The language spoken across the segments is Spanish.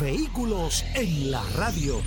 Vehículos en la radio.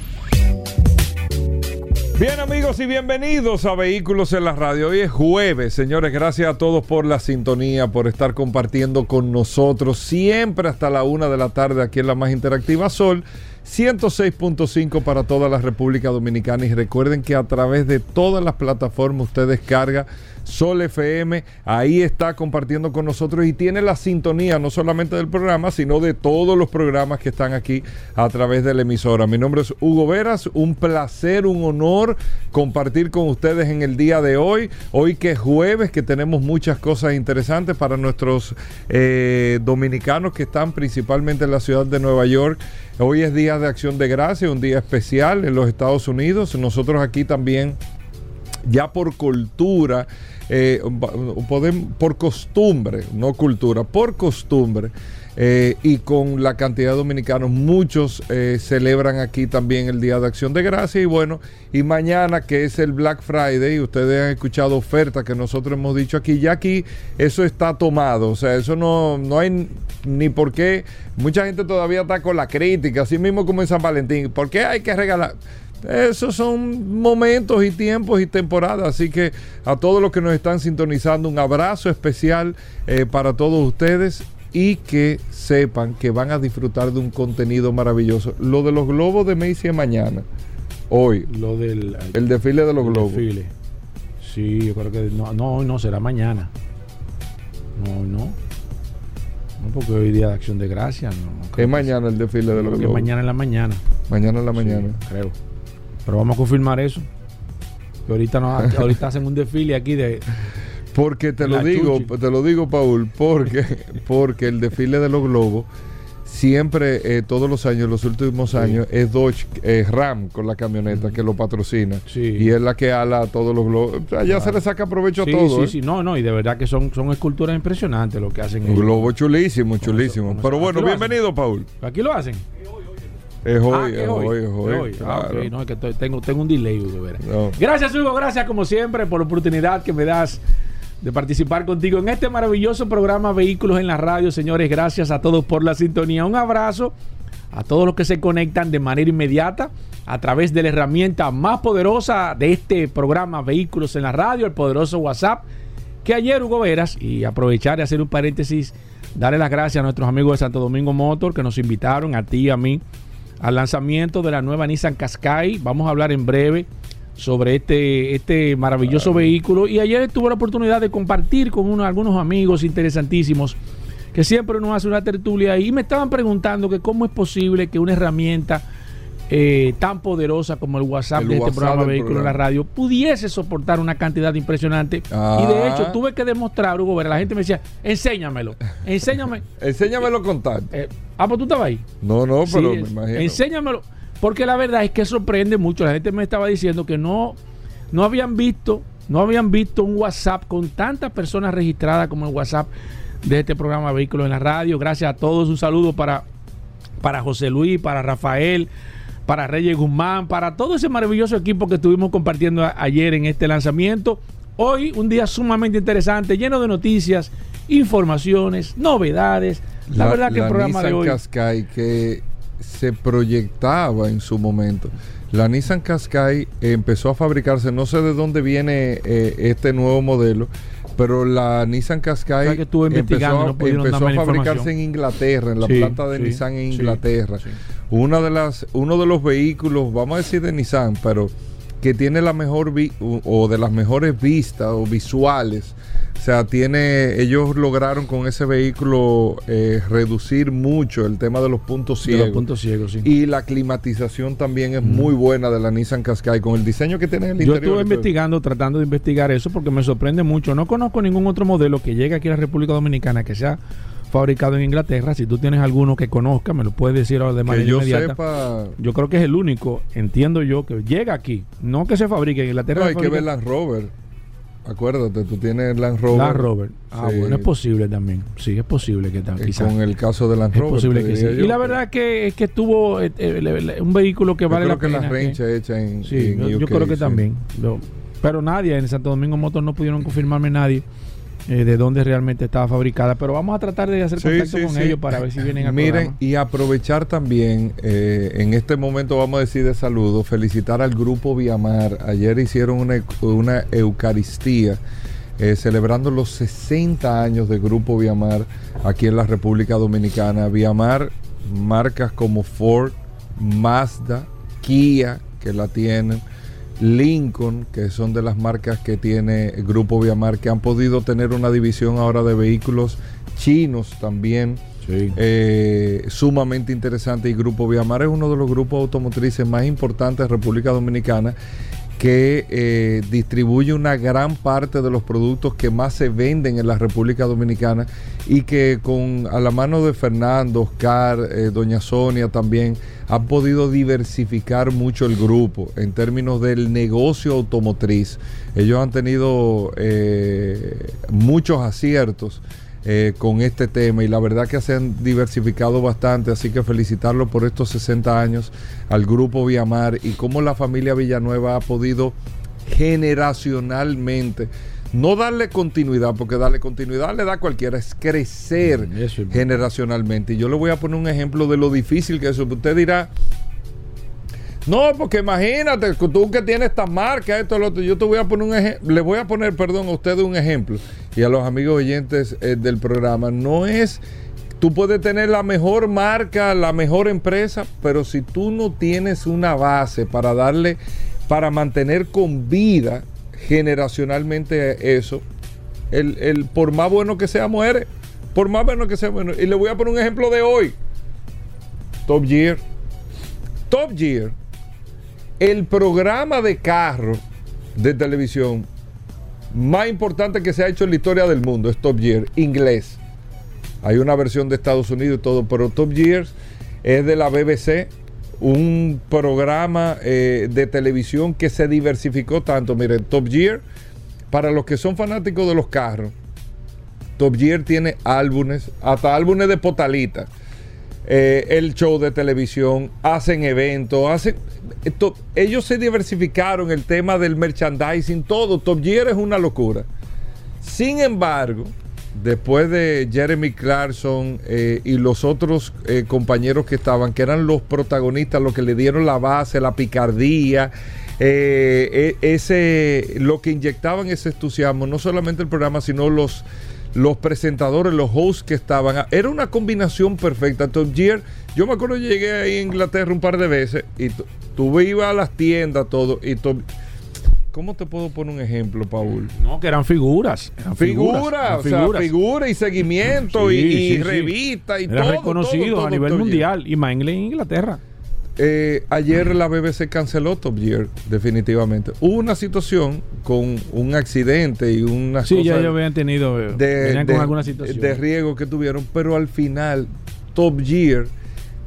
Bien amigos y bienvenidos a Vehículos en la Radio. Hoy es jueves, señores. Gracias a todos por la sintonía, por estar compartiendo con nosotros siempre hasta la una de la tarde aquí en la más interactiva Sol. 106.5 para toda la República Dominicana y recuerden que a través de todas las plataformas usted descarga Sol FM, ahí está compartiendo con nosotros y tiene la sintonía no solamente del programa, sino de todos los programas que están aquí a través de la emisora. Mi nombre es Hugo Veras, un placer, un honor compartir con ustedes en el día de hoy, hoy que es jueves, que tenemos muchas cosas interesantes para nuestros eh, dominicanos que están principalmente en la ciudad de Nueva York. Hoy es Día de Acción de Gracia, un día especial en los Estados Unidos. Nosotros aquí también, ya por cultura, eh, por costumbre, no cultura, por costumbre, eh, y con la cantidad de dominicanos, muchos eh, celebran aquí también el Día de Acción de Gracia. Y bueno, y mañana que es el Black Friday, ustedes han escuchado ofertas que nosotros hemos dicho aquí, ya aquí eso está tomado, o sea, eso no, no hay ni por qué. Mucha gente todavía está con la crítica, así mismo como en San Valentín. ¿Por qué hay que regalar? Esos son momentos y tiempos y temporadas. Así que a todos los que nos están sintonizando, un abrazo especial eh, para todos ustedes y que sepan que van a disfrutar de un contenido maravilloso. Lo de los globos de Macy mañana, hoy. Lo del el desfile de los globos. Desfile. Sí, yo creo que no, no, no será mañana. No, no. No, porque hoy día de acción de gracias. No, es mañana el desfile de los globos. mañana en la mañana. Mañana en la mañana. creo. Pero vamos a confirmar eso. Que ahorita, no, ahorita hacen un desfile aquí de. Porque te lo digo, te lo digo, Paul, porque, porque el desfile de los globos siempre, eh, todos los años, los últimos años, es Dodge Ram con la camioneta que lo patrocina. Y es la que ala todos los globos. Allá se le saca provecho a todo. Sí, ¿eh? sí, no, no, y de verdad que son, son esculturas impresionantes lo que hacen. Un globo chulísimo, chulísimo. Pero bueno, bienvenido, Paul. Aquí lo hacen. Es hoy, ah, es hoy, es hoy. Ah, no, es que tengo, tengo un delay, Hugo. Gracias, Hugo. Gracias, como siempre, por la oportunidad que me das de participar contigo en este maravilloso programa Vehículos en la Radio. Señores, gracias a todos por la sintonía. Un abrazo a todos los que se conectan de manera inmediata a través de la herramienta más poderosa de este programa Vehículos en la Radio, el poderoso WhatsApp, que ayer Hugo Veras, y aprovechar y hacer un paréntesis, darle las gracias a nuestros amigos de Santo Domingo Motor que nos invitaron, a ti y a mí, al lanzamiento de la nueva Nissan Qashqai. Vamos a hablar en breve sobre este, este maravilloso vehículo. Y ayer tuve la oportunidad de compartir con uno, algunos amigos interesantísimos que siempre nos hace una tertulia y me estaban preguntando que cómo es posible que una herramienta eh, tan poderosa como el WhatsApp de este programa Vehículo en la Radio pudiese soportar una cantidad impresionante. Y de hecho ah. tuve que demostrar, Hugo, la gente me decía, enséñamelo, enséñame. enséñamelo contar. Eh, ah, pues tú estabas ahí. No, no, pero me imagino. Enséñamelo. Porque la verdad es que sorprende mucho. La gente me estaba diciendo que no, no habían visto, no habían visto un WhatsApp con tantas personas registradas como el WhatsApp de este programa Vehículos en la Radio. Gracias a todos. Un saludo para, para José Luis, para Rafael, para Reyes Guzmán, para todo ese maravilloso equipo que estuvimos compartiendo ayer en este lanzamiento. Hoy un día sumamente interesante, lleno de noticias, informaciones, novedades. La, verdad que el programa de hoy... que se proyectaba en su momento. La Nissan Qashqai empezó a fabricarse, no sé de dónde viene eh, este nuevo modelo, pero la Nissan Qashqai empezó, a, fabricarse en Inglaterra, en la planta de Nissan en Inglaterra. Una de las, uno de los vehículos, vamos a decir de Nissan, pero que tiene la mejor o de las mejores vistas o visuales o sea, tiene, ellos lograron con ese vehículo eh, reducir mucho el tema de los puntos ciegos. los puntos ciegos, sí. Y la climatización también es muy buena de la Nissan Qashqai con el diseño que tiene en el Yo estuve investigando, tratando de investigar eso porque me sorprende mucho. No conozco ningún otro modelo que llegue aquí a la República Dominicana que sea fabricado en Inglaterra. Si tú tienes alguno que conozca, me lo puedes decir ahora de manera que yo inmediata. Sepa... Yo creo que es el único, entiendo yo, que llega aquí. No que se fabrique en Inglaterra. No, hay que ver Land Rover. Acuérdate, tú tienes Land Rover. Land Rover. Ah, sí. bueno, es posible también. Sí, es posible que también. Con el caso de Land Rover. Es posible que sí. Y la verdad que es que tuvo eh, eh, un vehículo que yo vale creo la que pena. la range hecha en, sí, en yo, UK, yo creo que sí. también. Lo- pero nadie en Santo Domingo Motor no pudieron confirmarme nadie eh, de dónde realmente estaba fabricada. Pero vamos a tratar de hacer contacto sí, con sí. ellos para ver si vienen al Miren, programa. y aprovechar también, eh, en este momento vamos a decir de saludo, felicitar al grupo Viamar. Ayer hicieron una, una Eucaristía eh, celebrando los 60 años de Grupo Viamar aquí en la República Dominicana. Viamar, marcas como Ford, Mazda, Kia, que la tienen. Lincoln, que son de las marcas que tiene el Grupo Viamar, que han podido tener una división ahora de vehículos chinos también, Sí. eh, sumamente interesante. Y Grupo Viamar es uno de los grupos automotrices más importantes de República Dominicana que eh, distribuye una gran parte de los productos que más se venden en la República Dominicana y que con a la mano de Fernando, Oscar, eh, Doña Sonia también han podido diversificar mucho el grupo en términos del negocio automotriz. Ellos han tenido eh, muchos aciertos eh, con este tema y la verdad que se han diversificado bastante, así que felicitarlo por estos 60 años al grupo Viamar y cómo la familia Villanueva ha podido generacionalmente no darle continuidad, porque darle continuidad le da a cualquiera, es crecer es- generacionalmente. Y yo le voy a poner un ejemplo de lo difícil que es eso. Usted dirá, no, porque imagínate, tú que tienes esta marca, esto, lo otro, yo te voy a poner un ejemplo, le voy a poner, perdón, a ustedes un ejemplo y a los amigos oyentes eh, del programa. No es, tú puedes tener la mejor marca, la mejor empresa, pero si tú no tienes una base para darle, para mantener con vida generacionalmente eso, el, el por más bueno que sea muere, por más bueno que sea bueno. Y le voy a poner un ejemplo de hoy. Top Gear. Top Gear, el programa de carro de televisión más importante que se ha hecho en la historia del mundo es Top Gear, inglés. Hay una versión de Estados Unidos y todo, pero Top Gear es de la BBC, un programa eh, de televisión que se diversificó tanto. Miren, Top Gear, para los que son fanáticos de los carros, Top Gear tiene álbumes, hasta álbumes de Potalita. Eh, el show de televisión, hacen eventos, hacen. esto- ellos se diversificaron el tema del merchandising, todo. Top es una locura. Sin embargo, después de Jeremy Clarkson eh, y los otros eh, compañeros que estaban, que eran los protagonistas, los que le dieron la base, la picardía, eh, e- ese, lo que inyectaban ese entusiasmo, no solamente el programa, sino los, los presentadores, los hosts que estaban. Era una combinación perfecta. Top Gear, yo me acuerdo que llegué ahí a Inglaterra un par de veces y tu- tú ibas a las tiendas, todo, y Top- ¿Cómo te puedo poner un ejemplo, Paul? No, que eran figuras. Eran Figura, figuras, o sea, figura y seguimiento Sí, y, y sí, sí. revista y Eran todo. reconocidos a nivel mundial y más en Inglaterra. Eh, ayer la BBC canceló Top Gear, definitivamente. Hubo una situación con un accidente y una Sí, ya ellos habían tenido. eh, de, de- con alguna situación. de riesgo que tuvieron, pero al final Top Gear,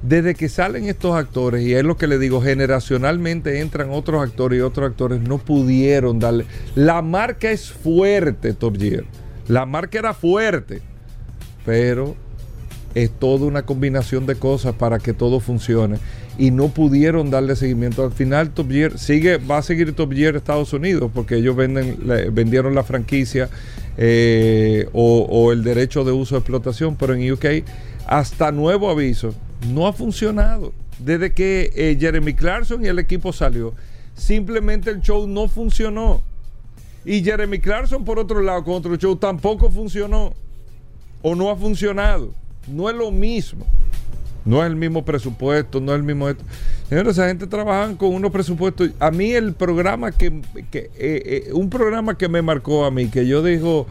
desde que salen estos actores, y es lo que le digo, generacionalmente entran otros actores y otros actores no pudieron darle. La marca es fuerte, Top Gear. La marca era fuerte, pero es toda una combinación de cosas para que todo funcione y no pudieron darle seguimiento. Al final Top Gear sigue, va a seguir Top Gear Estados Unidos porque ellos venden, vendieron la franquicia eh, o, o el derecho de uso de explotación, pero en UK hasta nuevo aviso no ha funcionado. Desde que eh, Jeremy Clarkson y el equipo salió, simplemente el show no funcionó. Y Jeremy Clarkson, por otro lado, con otro show, tampoco funcionó o no ha funcionado. No es lo mismo. No es el mismo presupuesto, no es el mismo esto. Señores, esa gente trabaja con unos presupuestos. A mí el programa que, que, eh, eh, un programa que me marcó a mí, que yo digo,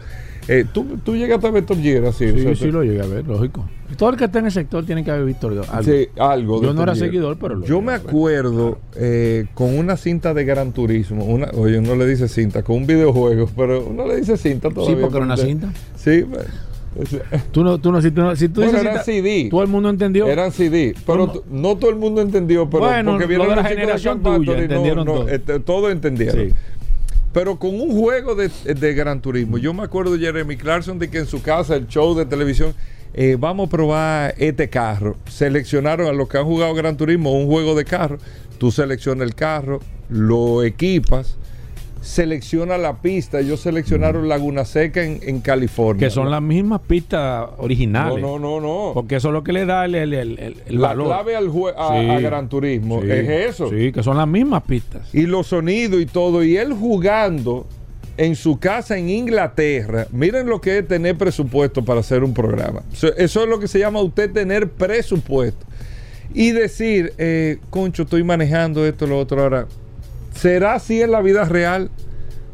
eh, ¿tú, tú llegaste a ver Top Gear así. Sí, o sea, sí lo llegué a ver, lógico. Todo el que está en el sector tiene que haber visto algo. Sí, algo. Yo no era Gear. seguidor, pero lo Yo me acuerdo eh, con una cinta de Gran Turismo. Una, oye, uno le dice cinta, con un videojuego, pero uno le dice cinta todavía. Sí, porque era una cinta. Sí, Tú no, tú no, si tú, no, si tú Bueno, dices eran si CD. todo el mundo entendió. Eran CD, pero no todo el mundo entendió, pero Bueno, porque vieron de la generación Shark tuya, entendieron no, todo. este, todos entendieron. Sí. Pero con un juego de, de Gran Turismo, yo me acuerdo de Jeremy Clarkson de que en su casa, el show de televisión, eh, vamos a probar este carro. Seleccionaron a los que han jugado Gran Turismo un juego de carro. Tú seleccionas el carro, lo equipas, selecciona la pista. Ellos seleccionaron Laguna Seca en, en California. que son las mismas pistas originales. No, no, no, no. Porque eso es lo que le da el, el, el- el- el la valor. clave al a, Sí. a Gran Turismo Sí, es eso. Sí, que son las mismas pistas. y los sonidos y todo. Y él jugando en su casa en Inglaterra. Miren lo que es tener presupuesto para hacer un programa. Eso, eso es lo que se llama usted tener presupuesto. Y decir, eh, concho, estoy manejando esto, lo otro. Ahora, ¿será así en la vida real?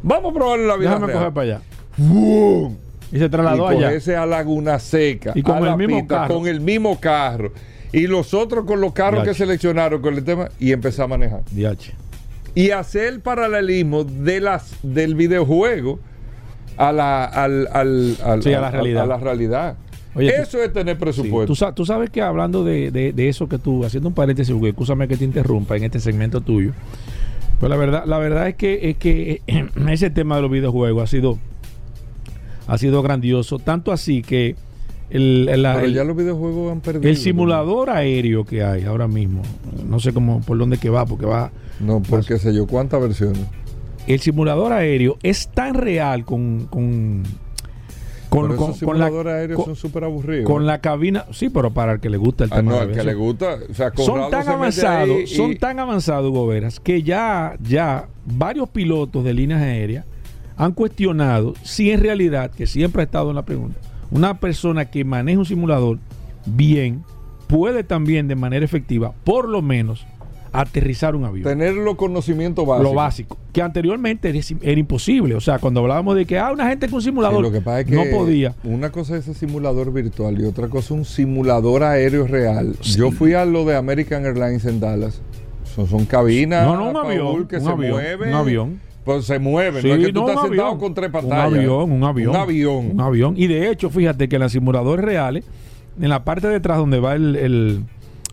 Vamos a probarlo en la vida Déjame real. coger para allá. ¡Bum! Y se y trasladó allá. cogerse a Laguna Seca, Y con a el la mismo pista, carro. con el mismo carro. Y los otros con los carros que seleccionaron con el tema y empezar a manejar. DH. Y hacer el paralelismo de las, del videojuego a la, al, al- al- Sí, a la realidad. a la realidad. Oye, tú- Eso es tener Sí, presupuesto. tú, sa- tú sabes que hablando de, de- de eso que tú, haciendo un paréntesis, porque escúchame que te interrumpa en este segmento tuyo. Pues la verdad, la verdad es que, es que eh, ese tema de los videojuegos ha sido, ha sido grandioso. Tanto así que el, el- Pero el- ya los videojuegos han perdido. el simulador aéreo que hay ahora mismo, no sé cómo por dónde que va, porque va. No, porque sé yo, ¿cuántas versiones? El simulador aéreo es tan real con, con, con, Pero con- esos con la, simuladores aéreos con- son súper aburridos. con la cabina. Sí, pero para el que le gusta el Ah, tema no, de al que le gusta. O sea, son tan avanzados, y- son tan avanzados, Goberas, que ya, ya varios pilotos de líneas aéreas han cuestionado si en realidad, que siempre ha estado en la pregunta, una persona que maneja un simulador bien puede también de manera efectiva, por lo menos, aterrizar un avión. tener los conocimientos básicos. Lo básico, que anteriormente era, era imposible. O sea, cuando hablábamos de que ah, una gente con un Sí, simulador lo que pasa es que no podía. Una cosa es ese simulador virtual y otra cosa un simulador aéreo real. Yo fui a lo de American Airlines en Dallas. Son, son cabinas No, no, un avión, que un se avión, mueven. un avión. Pues se mueven. Sí, no es que tú no, estás un sentado avión. con tres Un pantallas. avión, un avión. Un avión. Un avión. Y de hecho, fíjate que en los simuladores reales, en la parte de atrás donde va el, el-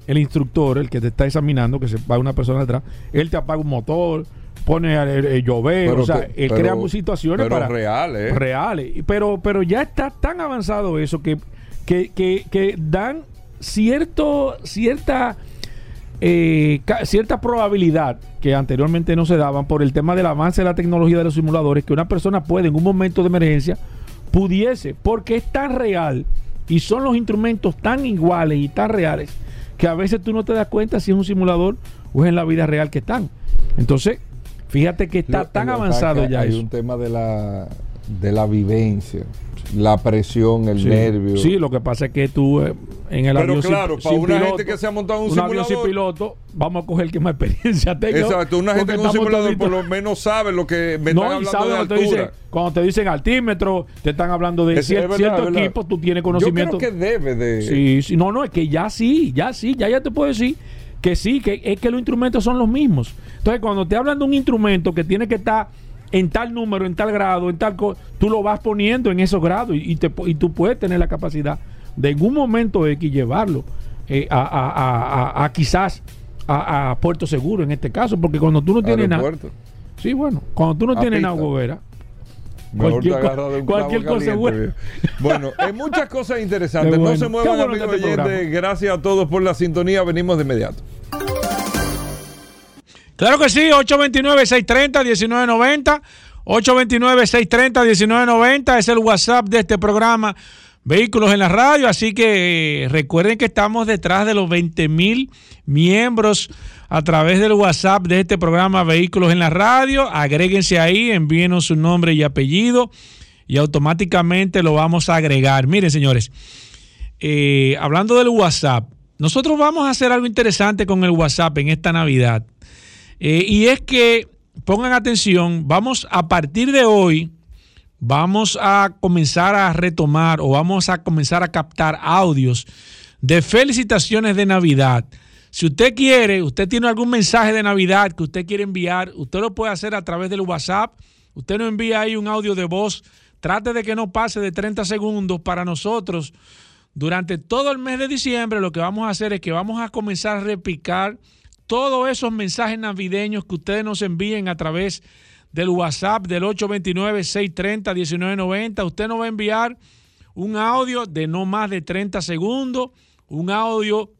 el instructor, el que te está examinando, que se va una persona detrás, él te apaga un motor, pone el, el llover, o sea, él pero- crea situaciones pero para reales. reales. Pero, pero ya está tan avanzado eso que, que, que, que dan cierto, cierta eh, cierta probabilidad que anteriormente no se daban por el tema del avance de la tecnología de los simuladores, que una persona puede en un momento de emergencia pudiese, porque es tan real y son los instrumentos tan iguales y tan reales que a veces tú no te das cuenta si es un simulador o es en la vida real que están. Entonces, fíjate que está Lo- tan avanzado ya Hay eso. un tema de la, de la vivencia, la presión, el Sí. nervio. Sí, lo que pasa es que tú eh, en el Pero avión sin- claro, para sin una piloto, gente que se ha montado en un un avión sin simulador- piloto, vamos a coger el que más experiencia tenga. Exacto, una gente con un simulador por lo menos sabe lo que me están No, y hablando sabe de cuando te, altura. dicen, cuando te dicen altímetro, te están hablando de Es- cier- es verdad, cierto verdad. equipo, tú tienes conocimiento. Yo creo que debe de. Sí, sí, no, no, es que ya sí, ya sí, ya ya te puedo decir que sí, que es que los instrumentos son los mismos. Entonces, cuando te hablan de un instrumento que tiene que estar en tal número, en tal grado, en tal cosa, tú lo vas poniendo en esos grados y, y te, y tú puedes tener la capacidad de en un momento X llevarlo eh, a, a- a- a- quizás a, Puerto Seguro en este caso, porque cuando tú no tienes nada, sí, bueno, cuando tú no tienes nada, Gobera, Mejor Cualquier te de un cualquier cosa caliente, buena. viejo. Bueno, hay muchas cosas interesantes. No se muevan, bueno amigos este oyentes. programa. Gracias a todos por la sintonía. Venimos de inmediato. Claro que sí, 829-630-1990. 829-630-1990 es el WhatsApp de este programa Vehículos en la Radio. Así que eh, recuerden que estamos detrás de los 20 mil miembros a través del WhatsApp de este programa Vehículos en la Radio. Agréguense ahí, envíenos su nombre y apellido y automáticamente lo vamos a agregar. Miren, señores, eh, hablando del WhatsApp, nosotros vamos a hacer algo interesante con el WhatsApp en esta Navidad. Eh, y es que pongan atención, vamos a partir de hoy, vamos a comenzar a retomar o vamos a comenzar a captar audios de felicitaciones de Navidad. Si usted quiere, usted tiene algún mensaje de Navidad que usted quiere enviar, usted lo puede hacer a través del WhatsApp. Usted nos envía ahí un audio de voz Trate de que no pase de 30 segundos para nosotros. Durante todo el mes de diciembre lo que vamos a hacer es que vamos a comenzar a repicar todos esos mensajes navideños que ustedes nos envíen a través del WhatsApp del 829-630-1990. Usted nos va a enviar un audio de no más de 30 segundos, un audio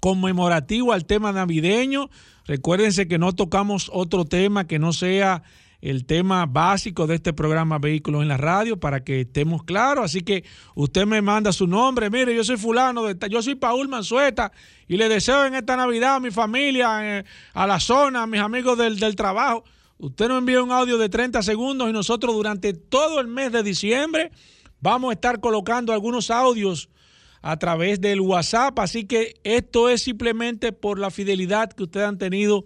conmemorativo al tema navideño. Recuérdense que no tocamos otro tema que no sea el tema básico de este programa Vehículos en la Radio para que estemos claros. Así que usted me manda su nombre. Mire, yo soy fulano, yo soy Paul Mansueta y le deseo en esta Navidad a mi familia, eh, a la zona, a mis amigos del, del trabajo. Usted nos envía un audio de 30 segundos y nosotros durante todo el mes de diciembre vamos a estar colocando algunos audios a través del WhatsApp. Así que esto es simplemente por la fidelidad que ustedes han tenido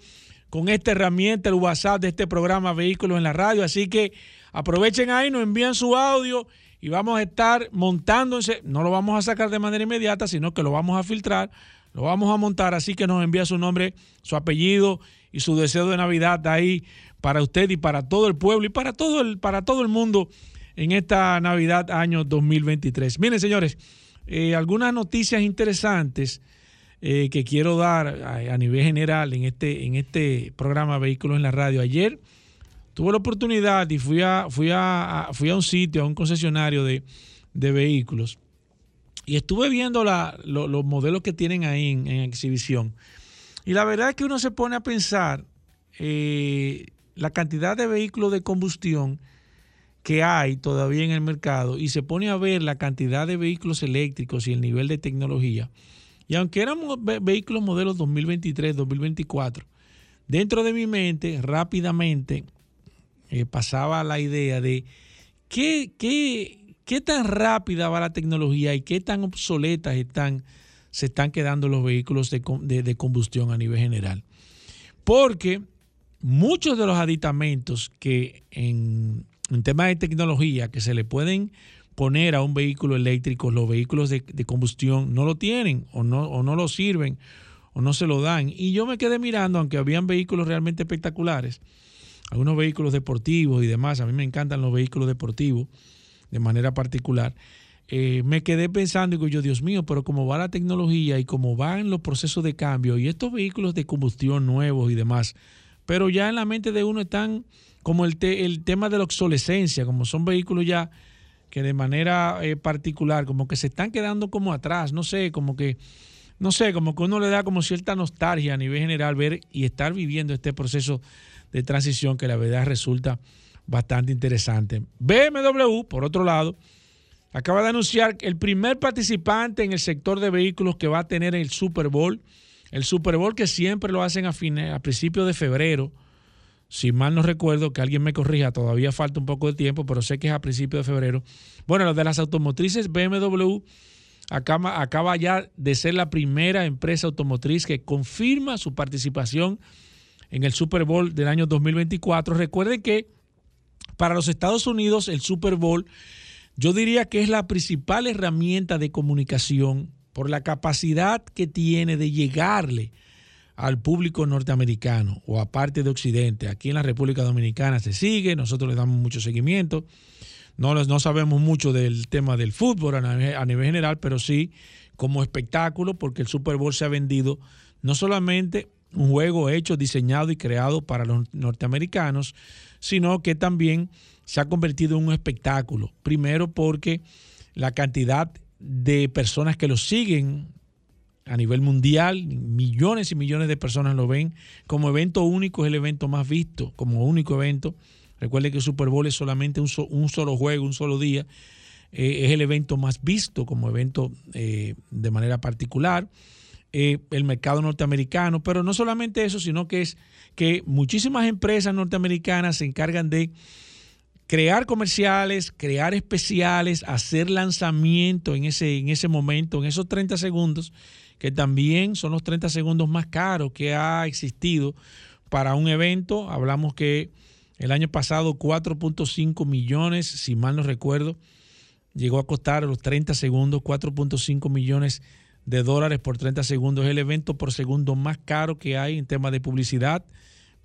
con esta herramienta, el WhatsApp de este programa Vehículos en la Radio. Así que aprovechen ahí, nos envían su audio y vamos a estar montándose. No lo vamos a sacar de manera inmediata, sino que lo vamos a filtrar, lo vamos a montar. Así que nos envía su nombre, su apellido y su deseo de Navidad ahí para usted y para todo el pueblo y para todo el, para todo el mundo en esta Navidad año 2023. Miren, señores, eh, algunas noticias interesantes eh, que quiero dar a, nivel general en este, en este programa Vehículos en la Radio. Ayer tuve la oportunidad y fui a, fui a, fui a un sitio, a un concesionario de, vehículos, y estuve viendo los modelos que tienen ahí en, exhibición. Y la verdad es que uno se pone a pensar eh, la cantidad de vehículos de combustión que hay todavía en el mercado y se pone a ver la cantidad de vehículos eléctricos y el nivel de tecnología. Y aunque éramos vehículos modelos 2023, 2024, dentro de mi mente rápidamente eh, pasaba la idea de qué, qué, qué, tan rápida va la tecnología y qué tan obsoletas están, se están quedando los vehículos de, combustión a nivel general. Porque muchos de los aditamentos que en, en temas de tecnología que se le pueden poner a un vehículo eléctrico, los vehículos de, combustión no lo tienen o no, o no lo sirven o no se lo dan. Y yo me quedé mirando, aunque habían vehículos realmente espectaculares, algunos vehículos deportivos y demás, a mí me encantan los vehículos deportivos de manera particular, eh, me quedé pensando digo yo, Dios mío, pero cómo va la tecnología y cómo van los procesos de cambio y estos vehículos de combustión nuevos y demás, pero ya en la mente de uno están como el, el tema de la obsolescencia, como son vehículos ya que de manera eh, particular como que se están quedando como atrás, no sé, como que, no sé, como que uno le da como cierta nostalgia a nivel general ver y estar viviendo este proceso de transición que la verdad resulta bastante interesante. BMW, por otro lado, acaba de anunciar el primer participante en el sector de vehículos que va a tener el Super Bowl. El Super Bowl que siempre lo hacen a, a principios de febrero si mal no recuerdo, que alguien me corrija, todavía falta un poco de tiempo, pero sé que es a principios de febrero. Bueno, lo de las automotrices BMW acaba, ya de ser la primera empresa automotriz que confirma su participación en el Super Bowl del año 2024. Recuerden que para los Estados Unidos el Super Bowl yo diría que es la principal herramienta de comunicación por la capacidad que tiene de llegarle al público norteamericano o a parte de Occidente. Aquí en la República Dominicana se sigue, nosotros le damos mucho seguimiento. No, no sabemos mucho del tema del fútbol a nivel general, pero sí como espectáculo, porque el Super Bowl se ha vendido no solamente un juego hecho, diseñado y creado para los norteamericanos, sino que también se ha convertido en un espectáculo. Primero porque la cantidad de personas que lo siguen a nivel mundial, millones y millones de personas lo ven. Como evento único es el evento más visto, como único evento. Recuerde que el Super Bowl es solamente un, solo juego, un solo día. Eh, es el evento más visto como evento eh, de manera particular. Eh, el mercado norteamericano, pero no solamente eso, sino que es que muchísimas empresas norteamericanas se encargan de crear comerciales, crear especiales, hacer lanzamiento en ese, en ese momento, en esos 30 segundos que también son los 30 segundos más caros que ha existido para un evento. Hablamos que el año pasado 4.5 millones, si mal no recuerdo, llegó a costar los 30 segundos, 4.5 millones de dólares por 30 segundos. Es el evento por segundo más caro que hay en temas de publicidad,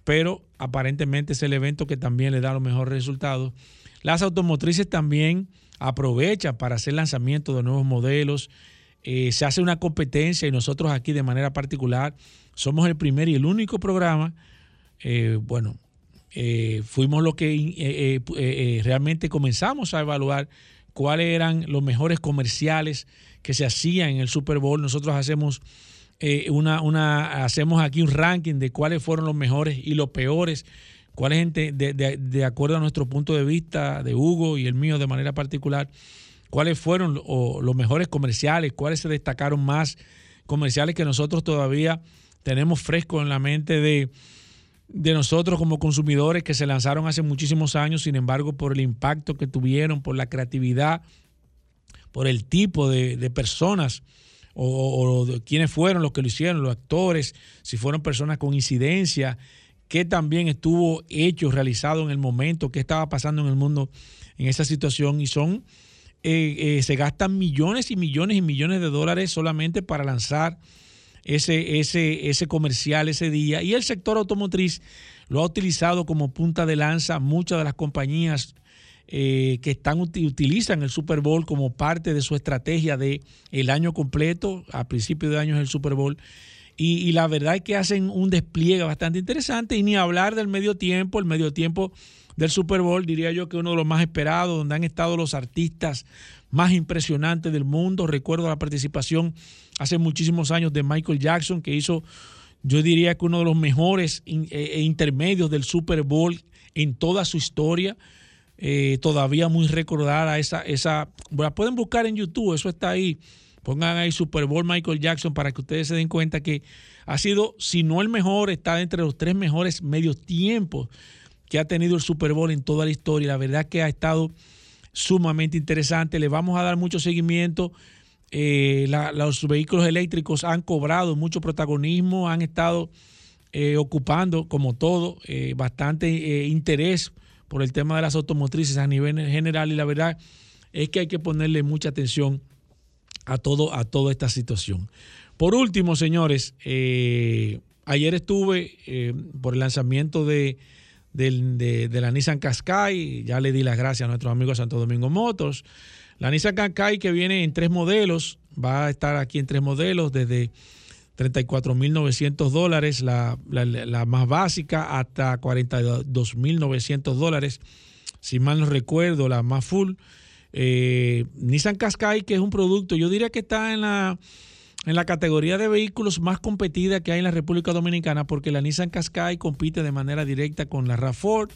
pero aparentemente es el evento que también le da los mejores resultados las automotrices también aprovechan para hacer lanzamiento de nuevos modelos. Eh, se hace una competencia y nosotros aquí de manera particular somos el primer y el único programa, eh, bueno, eh, fuimos lo que realmente comenzamos a evaluar cuáles eran los mejores comerciales que se hacían en el Super Bowl. Nosotros hacemos una, una, hacemos aquí un ranking de cuáles fueron los mejores y los peores cuál es, de, de, de, acuerdo a nuestro punto de vista, de Hugo y el mío de manera particular, cuáles fueron los mejores comerciales, cuáles se destacaron más comerciales que nosotros todavía tenemos fresco en la mente de, de nosotros como consumidores que se lanzaron hace muchísimos años, sin embargo, por el impacto que tuvieron, por la creatividad, por el tipo de, personas o, o, quiénes fueron los que lo hicieron, los actores, si fueron personas con incidencia, qué también estuvo hecho, realizado en el momento, qué estaba pasando en el mundo en esa situación y son, eh, eh, se gastan millones y millones y millones de dólares solamente para lanzar ese, ese, ese comercial ese día. Y el sector automotriz lo ha utilizado como punta de lanza muchas de las compañías eh, que están utilizan el Super Bowl como parte de su estrategia de el año completo, a principio de año es el Super Bowl. Y, la verdad es que hacen un despliegue bastante interesante y ni hablar del medio tiempo, el medio tiempo del Super Bowl, diría yo que uno de los más esperados, donde han estado los artistas más impresionantes del mundo. Recuerdo la participación hace muchísimos años de Michael Jackson, que hizo, yo diría que uno de los mejores eh, eh, intermedios del Super Bowl en toda su historia. Eh, todavía muy recordada esa, esa, la pueden buscar en YouTube, eso está ahí Pongan ahí Super Bowl Michael Jackson para que ustedes se den cuenta que ha sido, si no el mejor, está entre los tres mejores medios tiempos que ha tenido el Super Bowl en toda la historia. La verdad que ha estado sumamente interesante. Le vamos a dar mucho seguimiento. Eh, los vehículos eléctricos han cobrado mucho protagonismo, han estado eh, ocupando, como todo, eh, bastante interés por el tema de las automotrices a nivel general y la verdad es que hay que ponerle mucha atención a, todo, a toda esta situación. Por último, señores, ayer estuve por el lanzamiento de, la Nissan Qashqai, ya le di las gracias a nuestros amigos de Santo Domingo Motors. La Nissan Qashqai que viene en tres modelos, va a estar aquí en tres modelos, desde 34.900 dólares, la, la, más básica, hasta 42.900 dólares. Si mal no recuerdo, la más full eh, Nissan Qashqai, que es un producto, yo diría que está en la, en la categoría de vehículos más competida que hay en la República Dominicana, porque la Nissan Qashqai compite de manera directa con la RAV4,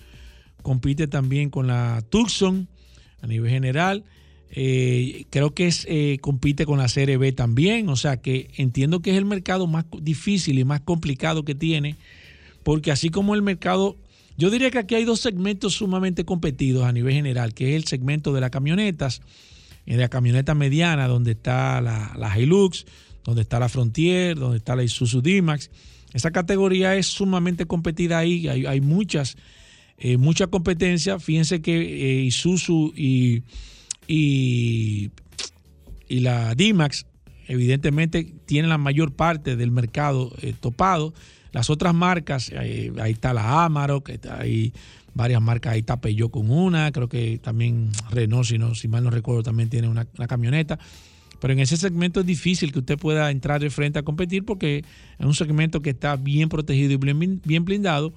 compite también con la Tucson a nivel general. Eh, creo que es, eh, compite con la CRB también, o sea que entiendo que es el mercado más difícil y más complicado que tiene, porque así como el mercado yo diría que aquí hay dos segmentos sumamente competidos a nivel general, que es el segmento de las camionetas, de la camioneta mediana, donde está la, Hilux, donde está la Frontier, donde está la Isuzu D-Max. Esa categoría es sumamente competida ahí, hay, muchas, eh, mucha competencia. Fíjense que eh, Isuzu y, y, la D-Max evidentemente tienen la mayor parte del mercado eh, topado. Las otras marcas, ahí, está la Amarok, hay varias marcas, ahí está Peugeot con una, creo que también Renault, si, no, si mal no recuerdo, también tiene una, camioneta. Pero en ese segmento es difícil que usted pueda entrar de frente a competir porque es un segmento que está bien protegido y bien, blindado.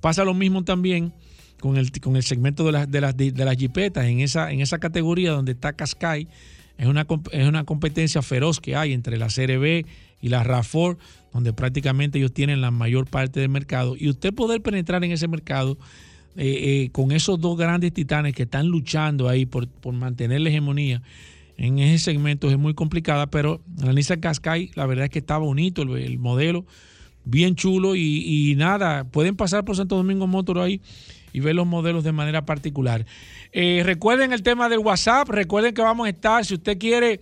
Pasa lo mismo también con el, con el segmento de las, de las, de, las jipetas, en esa, en esa categoría donde está Qashqai, es una, es una competencia feroz que hay entre la CRB y la RAFOR, donde prácticamente ellos tienen la mayor parte del mercado. Y usted poder penetrar en ese mercado eh, eh, con esos dos grandes titanes que están luchando ahí por, mantener la hegemonía en ese segmento es muy complicada, pero la Nissan Qashqai, la verdad es que está bonito el, modelo, bien chulo y, nada, pueden pasar por Santo Domingo Motor ahí y ver los modelos de manera particular. Eh, recuerden el tema del WhatsApp, recuerden que vamos a estar, si usted quiere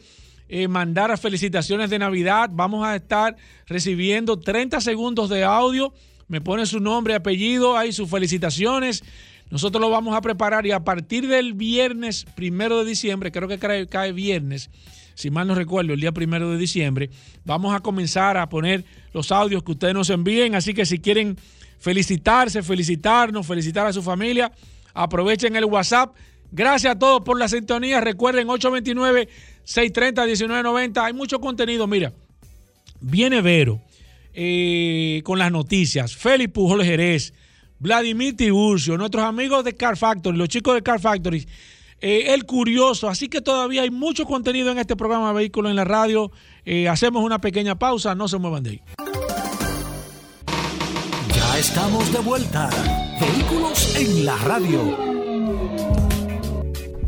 eh, mandar felicitaciones de Navidad. Vamos a estar recibiendo 30 segundos de audio. Me pone su nombre, apellido, ahí sus felicitaciones. Nosotros lo vamos a preparar y a partir del viernes primero de diciembre, creo que cae, viernes, si mal no recuerdo, el día primero de diciembre, vamos a comenzar a poner los audios que ustedes nos envíen. Así que si quieren felicitarse, felicitarnos, felicitar a su familia, aprovechen el WhatsApp Gracias a todos por la sintonía. Recuerden 829-630-1990. Hay mucho contenido. Mira, viene Vero eh, con las noticias. Félix Pujol Jerez, Vladimir Tiburcio, nuestros amigos de Car Factory, los chicos de Car Factory. Eh, el curioso, así que todavía hay mucho contenido en este programa Vehículos en la Radio. Eh, hacemos una pequeña pausa, no se muevan de ahí. Ya estamos de vuelta. Vehículos en la Radio.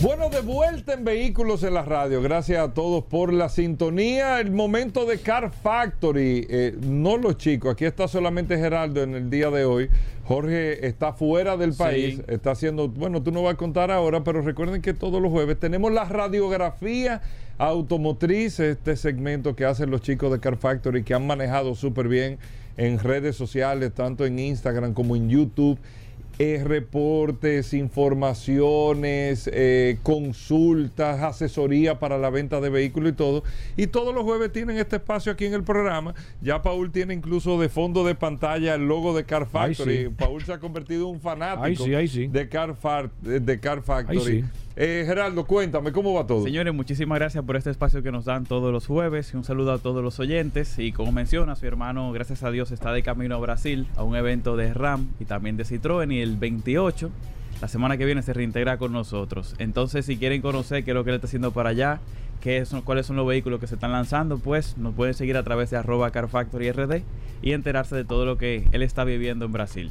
Bueno, de vuelta en Vehículos en la Radio. Gracias a todos por la sintonía. El momento de Car Factory. Eh, no los chicos, aquí está solamente Geraldo en el día de hoy. Jorge está fuera del país, está haciendo, bueno, tú no vas a contar ahora, pero recuerden que todos los jueves tenemos la radiografía automotriz, este segmento que hacen los chicos de Car Factory que han manejado súper bien en redes sociales, tanto en Instagram como en YouTube eh, reportes, informaciones, eh, consultas, asesoría para la venta de vehículos y todo. Y todos los jueves tienen este espacio aquí en el programa. Ya Paul tiene incluso de fondo de pantalla el logo de Car Factory. Paul se ha convertido en un fanático de, Car de Car Factory. Eh, Geraldo, cuéntame, ¿cómo va todo? Señores, muchísimas gracias por este espacio que nos dan todos los jueves un saludo a todos los oyentes. Y como menciona, su hermano, gracias a Dios, está de camino a Brasil a un evento de RAM y también de Citroën y el 28, la semana que viene, se reintegra con nosotros. Entonces, si quieren conocer qué es lo que él está haciendo para allá, qué son, cuáles son los vehículos que se están lanzando, pues nos pueden seguir a través de arroba carfactoryRD y enterarse de todo lo que él está viviendo en Brasil.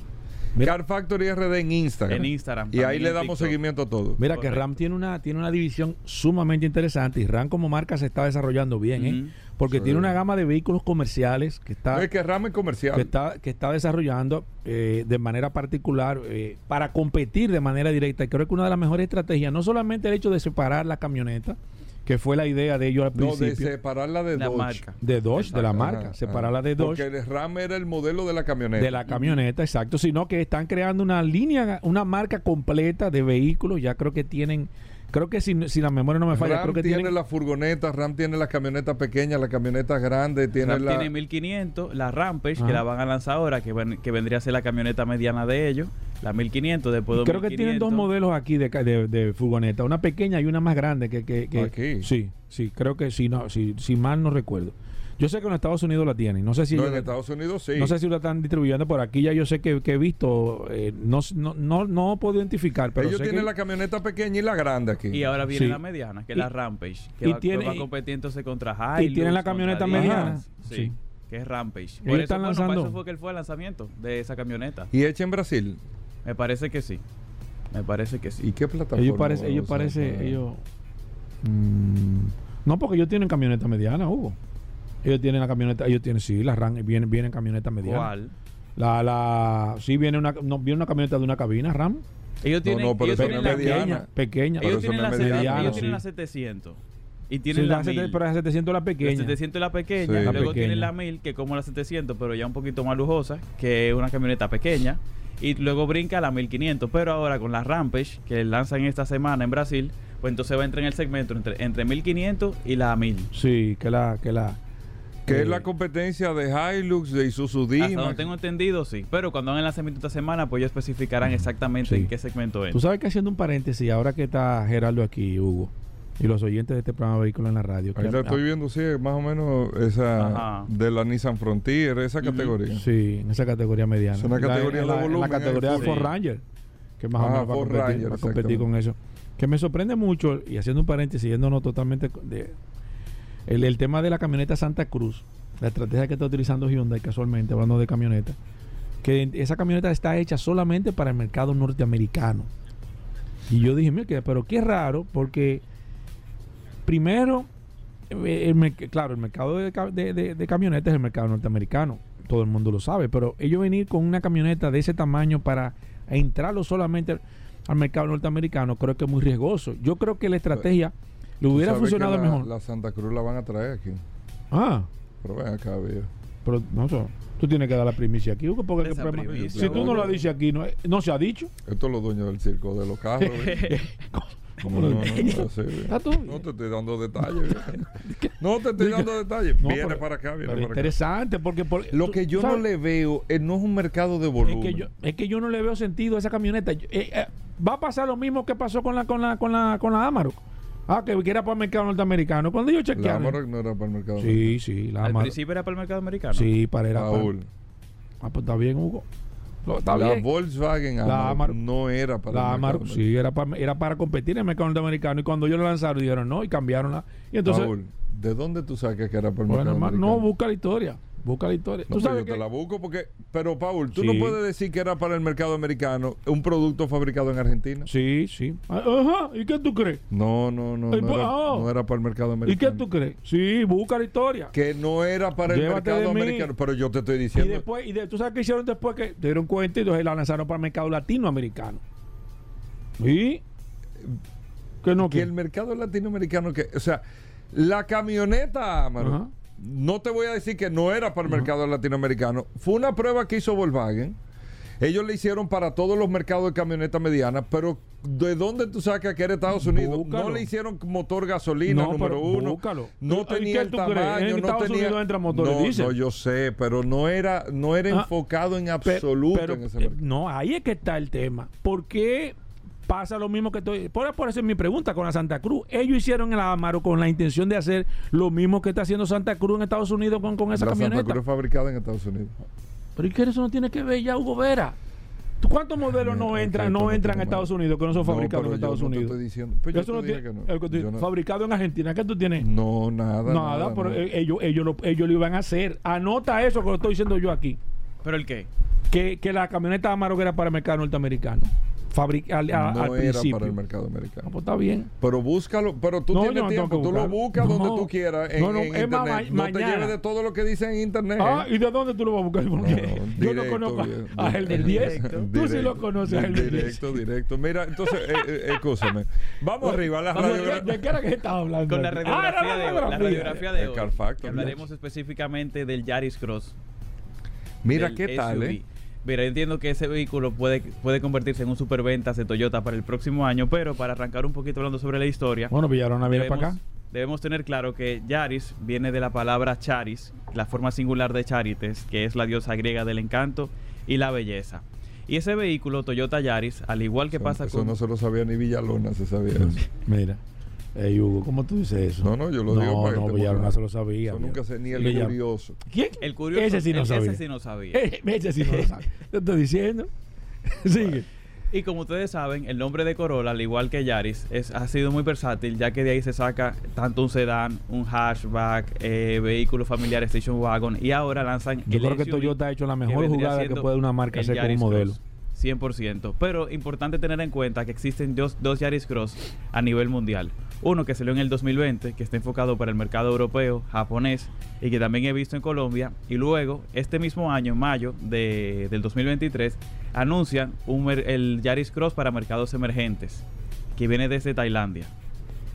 Car Factory RD en Instagram. En Instagram. Y ahí le damos seguimiento a todo. Mira que RAM tiene una, tiene una división sumamente interesante y RAM como marca se está desarrollando bien, ¿eh? Porque tiene una gama de vehículos comerciales que está... es que RAM es comercial. Que está, que está desarrollando eh, de manera particular eh, para competir de manera directa. Y creo que una de las mejores estrategias, no solamente el hecho de separar la camioneta, que fue la idea de ellos al principio. No, de separarla de la Dodge. Marca. De Dodge, de la marca. separarla de Dodge. Porque el RAM era el modelo de la camioneta. De la camioneta, exacto. Sino que están creando una línea, una marca completa de vehículos. Ya creo que tienen Creo que si, si, la memoria no me falla, Ram creo que tiene la furgoneta, RAM tiene la camioneta pequeña, la camioneta grande, tiene Ram la tiene 1500, la Rampage que la van a lanzar ahora, que, que vendría a ser la camioneta mediana de ellos, la 1500 después de Creo que tienen dos modelos aquí de, de, furgoneta, una pequeña y una más grande que, que, que aquí. sí, sí, creo que sí, no, si, si mal no recuerdo. Yo sé que en Estados Unidos la tienen. No sé si. No, en Estados Unidos sí. No sé si la están distribuyendo por aquí. Ya yo sé que, que he visto. Eh, no, no, no, no, puedo identificar. Pero Ellos tienen la camioneta pequeña y la grande aquí. Y ahora viene la mediana, que es la Rampage. Que y va, tiene, va competiéndose contra Hilux. Y tienen la camioneta mediana. Sí. sí. Que es Rampage. Por eso, están lanzando. Bueno, eso fue que él fue el lanzamiento de esa camioneta. ¿Y hecha en Brasil? Me parece que sí. Me parece que sí. ¿Y qué plataforma? Ellos parece, ellos parece, ellos. Mmm, no, porque ellos tienen camioneta mediana, Hugo. Ellos tienen la camioneta, ellos tienen, sí, la RAM, vienen, vienen camioneta mediana. ¿Cuál? La, la, sí, viene una, no, viene una camioneta de una cabina, RAM. Ellos tienen, no, no, pero ellos no es mediana. Pequeña. Ellos, tienen, la, mediana, ellos sí. tienen la 700. Y tienen sí, la, la 1000. Pero la 700 la pequeña. La 700 es la pequeña. Sí. Luego pequeña. tienen la 1000, que es como la 700, pero ya un poquito más lujosa, que es una camioneta pequeña. Y luego brinca a la 1500. Pero ahora con la Rampage, que lanzan esta semana en Brasil, pues entonces va a entrar en el segmento entre, entre 1500 y la 1000. Sí, que la, que la. Que eh, es la competencia de Hilux, de Isuzu Hasta D-Max. donde tengo entendido, sí. Pero cuando hagan el lanzamiento esta semana, pues ellos especificarán exactamente Sí. en qué segmento es. Tú sabes que haciendo un paréntesis, ahora que está Gerardo aquí, Hugo, y los oyentes de este programa Vehículo en la Radio. Ahí la estoy viendo, sí, más o menos esa Ajá. de la Nissan Frontier, esa categoría. Sí, en esa categoría mediana. Es una categoría de la, en volumen, la categoría de Ford. Ranger, que más o menos va a competir, Ranger, va a competir exactamente. con eso. Que me sorprende mucho, y haciendo un paréntesis, yéndonos totalmente de, el, el tema de la camioneta Santa Cruz, la estrategia que está utilizando Hyundai casualmente, hablando de camioneta, que esa camioneta está hecha solamente para el mercado norteamericano. Y yo dije, mira, que- pero qué raro, porque primero, eh, el claro, el mercado de, de- de- de camionetas es el mercado norteamericano, todo el mundo lo sabe, pero ellos venir con una camioneta de ese tamaño para entrarlo solamente al mercado norteamericano, creo que es muy riesgoso. Yo creo que la estrategia le hubiera que funcionado la, mejor. La Santa Cruz la van a traer aquí. Ah, Pero ven acá, viejo. pero no sé. Tú tienes que dar la primicia aquí, Hugo, porque Esa el problema- primicia, si tú no lo dices aquí, no, no se ha dicho. Esto es los dueños del circo de los carros. No, no, no, no, sí. Está todo bien. No te estoy dando detalles. no te estoy dando detalles. No, viene pero- para acá, viene para acá. interesante, porque por- Lo tú- que yo ¿sabes? no le veo eh, no es un mercado de es volumen. que yo es que yo no le veo sentido a esa camioneta. Yo- eh, eh, va a pasar lo mismo que pasó con la con la con la con la Amarok. Ah, que, era para el mercado norteamericano. Cuando yo la chequeé. Amarok no era para el mercado. Sí, sí, la Al principio era para el mercado americano. Sí, para era para- Paul. Ah, pues está bien, Hugo. No, está la bien. Volkswagen La Amarok no era para La Amarok, sí, era para, era para competir en el mercado norteamericano. Y cuando ellos lo lanzaron, dijeron no y cambiaron la. Y entonces, Paul, ¿de dónde tú sacas que era para el bueno, mercado hermano, americano? no, busca la historia. Busca la historia. No, Tú sabes yo te que- la busco porque... Pero, Paul, tú Sí. no puedes decir que era para el mercado americano un producto fabricado en Argentina. Sí, sí. Ajá, ¿y qué tú crees? No, no, no. Pues, era, ah. no era para el mercado ¿Y americano. qué tú crees? Sí, busca la historia. Que no era para el Llévate mercado americano. Pero yo te estoy Y diciendo... después, y de- tú sabes qué hicieron después que se dieron cuenta y entonces la lanzaron para el mercado latinoamericano. ¿Y? ¿Qué no que el mercado latinoamericano que, o sea, la camioneta Amarok, Ajá. No te voy a decir que no era para el mercado latinoamericano, fue una prueba que hizo Volkswagen. Ellos le hicieron para todos los mercados de camioneta mediana, pero ¿de dónde tú sacas que era Estados Unidos? Búscalo. No le hicieron motor gasolina No, número uno. búscalo. No ¿Y tenía el tamaño, En no Estados tenía. Unidos entran motores no, no, yo sé, pero no era, no era Ah, enfocado en absoluto pero, en ese eh, mercado. no, ahí es que está el tema. ¿Por qué pasa lo mismo que estoy? Por, por eso es mi pregunta con la Santa Cruz. Ellos hicieron el Amaro con la intención de hacer lo mismo que está haciendo Santa Cruz en Estados Unidos con, con esa la Santa camioneta. Cruz es fabricada en Estados Unidos. Pero ¿y qué eso no tiene que ver ya, Hugo Vera? ¿Tú ¿Cuántos modelos no entran, no entran a Estados Unidos que no son fabricados en yo Estados no te Unidos? estoy diciendo- pues yo Eso te no tiene- que no. el que fabricado en Argentina, ¿qué tú tienes? No, nada. Nada, nada, pero nada. ellos, ellos, lo, ellos lo iban a hacer. Anota eso que lo estoy diciendo yo aquí. ¿Pero el qué? Que, que la camioneta Amarok era para el mercado norteamericano. Fabrica, al, a- no al era principio. para el mercado Ah, americano. pues está bien. Pero búscalo, pero tú No, tienes no tiempo, tú lo buscas donde tú quieras en, No, no, en es más, internet. ma- no te lleves de todo lo que dice en internet. Ah. ¿y de dónde tú lo vas a buscar? Porque No, yo no directo, conozco bien, a el del 10. directo, Tú sí Directo, lo conoces, a el del 10. Directo, directo. Mira, entonces, eh, eh, escúchame. Vamos arriba, la Vamos, radio. ¿De, qué era que estaba hablando? Con la radiografía Ah, de hoy. La radiografía. radiografía de hoy. Hablaremos específicamente del Yaris Cross. Mira qué tal. ¿eh? Mira, yo entiendo que ese vehículo puede, puede convertirse en un superventas de Toyota para el próximo año, pero para arrancar un poquito hablando sobre la historia, Bueno, Villarona viene para acá. debemos tener claro que Yaris viene de la palabra charis, la forma singular de charites, que es la diosa griega del encanto y la belleza. Y ese vehículo, Toyota Yaris, al igual que Eso- pasa eso con... no se lo sabía ni Villalona, se sabía eso. Mira. Ey, Hugo, ¿cómo tú dices eso? No, no, yo lo no, digo para que No, Villarona pongas. se lo sabía. Eso nunca sé, ni el Villar- curioso. ¿Quién? El curioso, Ese sí no ese sabía. sí no sabía. Ese sí no lo sabe. Te estoy diciendo. Sigue. Y como ustedes saben, el nombre de Corolla, al igual que Yaris, es, ha sido muy versátil, ya que de ahí se saca tanto un sedán, un hatchback, eh, vehículo familiar, station wagon, y ahora lanzan Yo el creo que SUV, Toyota ha hecho la mejor jugada que puede una marca hacer con un modelo. Cross. 100%. Pero importante tener en cuenta que existen dos, dos Yaris Cross a nivel mundial. Uno que salió en el 2020, que está enfocado para el mercado europeo, japonés, y que también he visto en Colombia. Y luego, este mismo año, en mayo de- del 2023, anuncian el Yaris Cross para mercados emergentes, que viene desde Tailandia.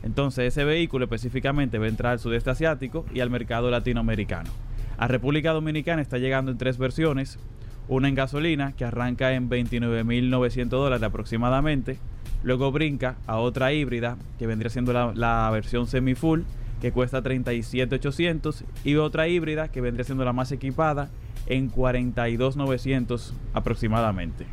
Entonces, ese vehículo específicamente va a entrar al sudeste asiático y al mercado latinoamericano. A República Dominicana está llegando en tres versiones. Una en gasolina, que arranca en 29.900 dólares aproximadamente. Luego brinca a otra híbrida, que vendría siendo la, versión semi-full, que cuesta 37.800. Y otra híbrida, que vendría siendo la más equipada, en 42.900 aproximadamente.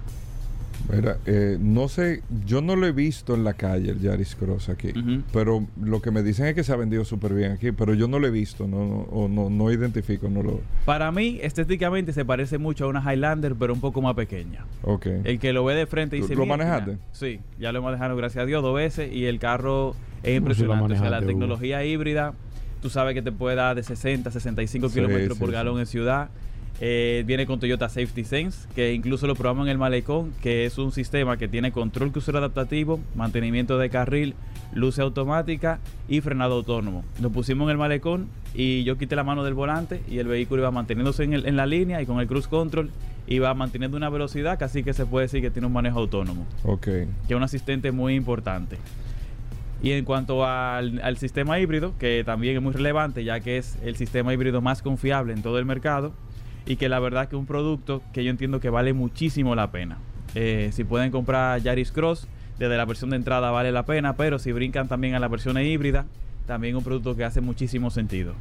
Mira, eh, no sé, yo no lo he visto en la calle el Yaris Cross aquí, pero lo que me dicen es que se ha vendido súper bien aquí, pero yo no lo he visto, no, no, o no, no identifico, no lo... Para mí, estéticamente se parece mucho a una Highlander, pero un poco más pequeña. Ok. El que lo ve de frente ¿Tú dice... lo "Mira, manejaste? Sí, ya lo he manejado gracias a Dios dos veces y el carro es impresionante. o sea, la tecnología híbrida, tú sabes que te puede dar de 60 a 65 Sí, kilómetros sí, por sí. galón en ciudad. Eh, viene con Toyota Safety Sense, que incluso lo probamos en el malecón, que es un sistema que tiene control crucero adaptativo, mantenimiento de carril, luz automática y frenado autónomo. Lo pusimos en el malecón y yo quité la mano del volante y el vehículo iba manteniéndose en, el- en la línea y con el cruise control iba manteniendo una velocidad casi que se puede decir que tiene un manejo autónomo Ok. que es un asistente muy importante. Y en cuanto al, al sistema híbrido, que también es muy relevante, ya que es el sistema híbrido más confiable en todo el mercado, y que la verdad que es un producto que yo entiendo que vale muchísimo la pena. Eh, si pueden comprar Yaris Cross, desde la versión de entrada vale la pena, pero si brincan también a la versión híbrida, también un producto que hace muchísimo sentido.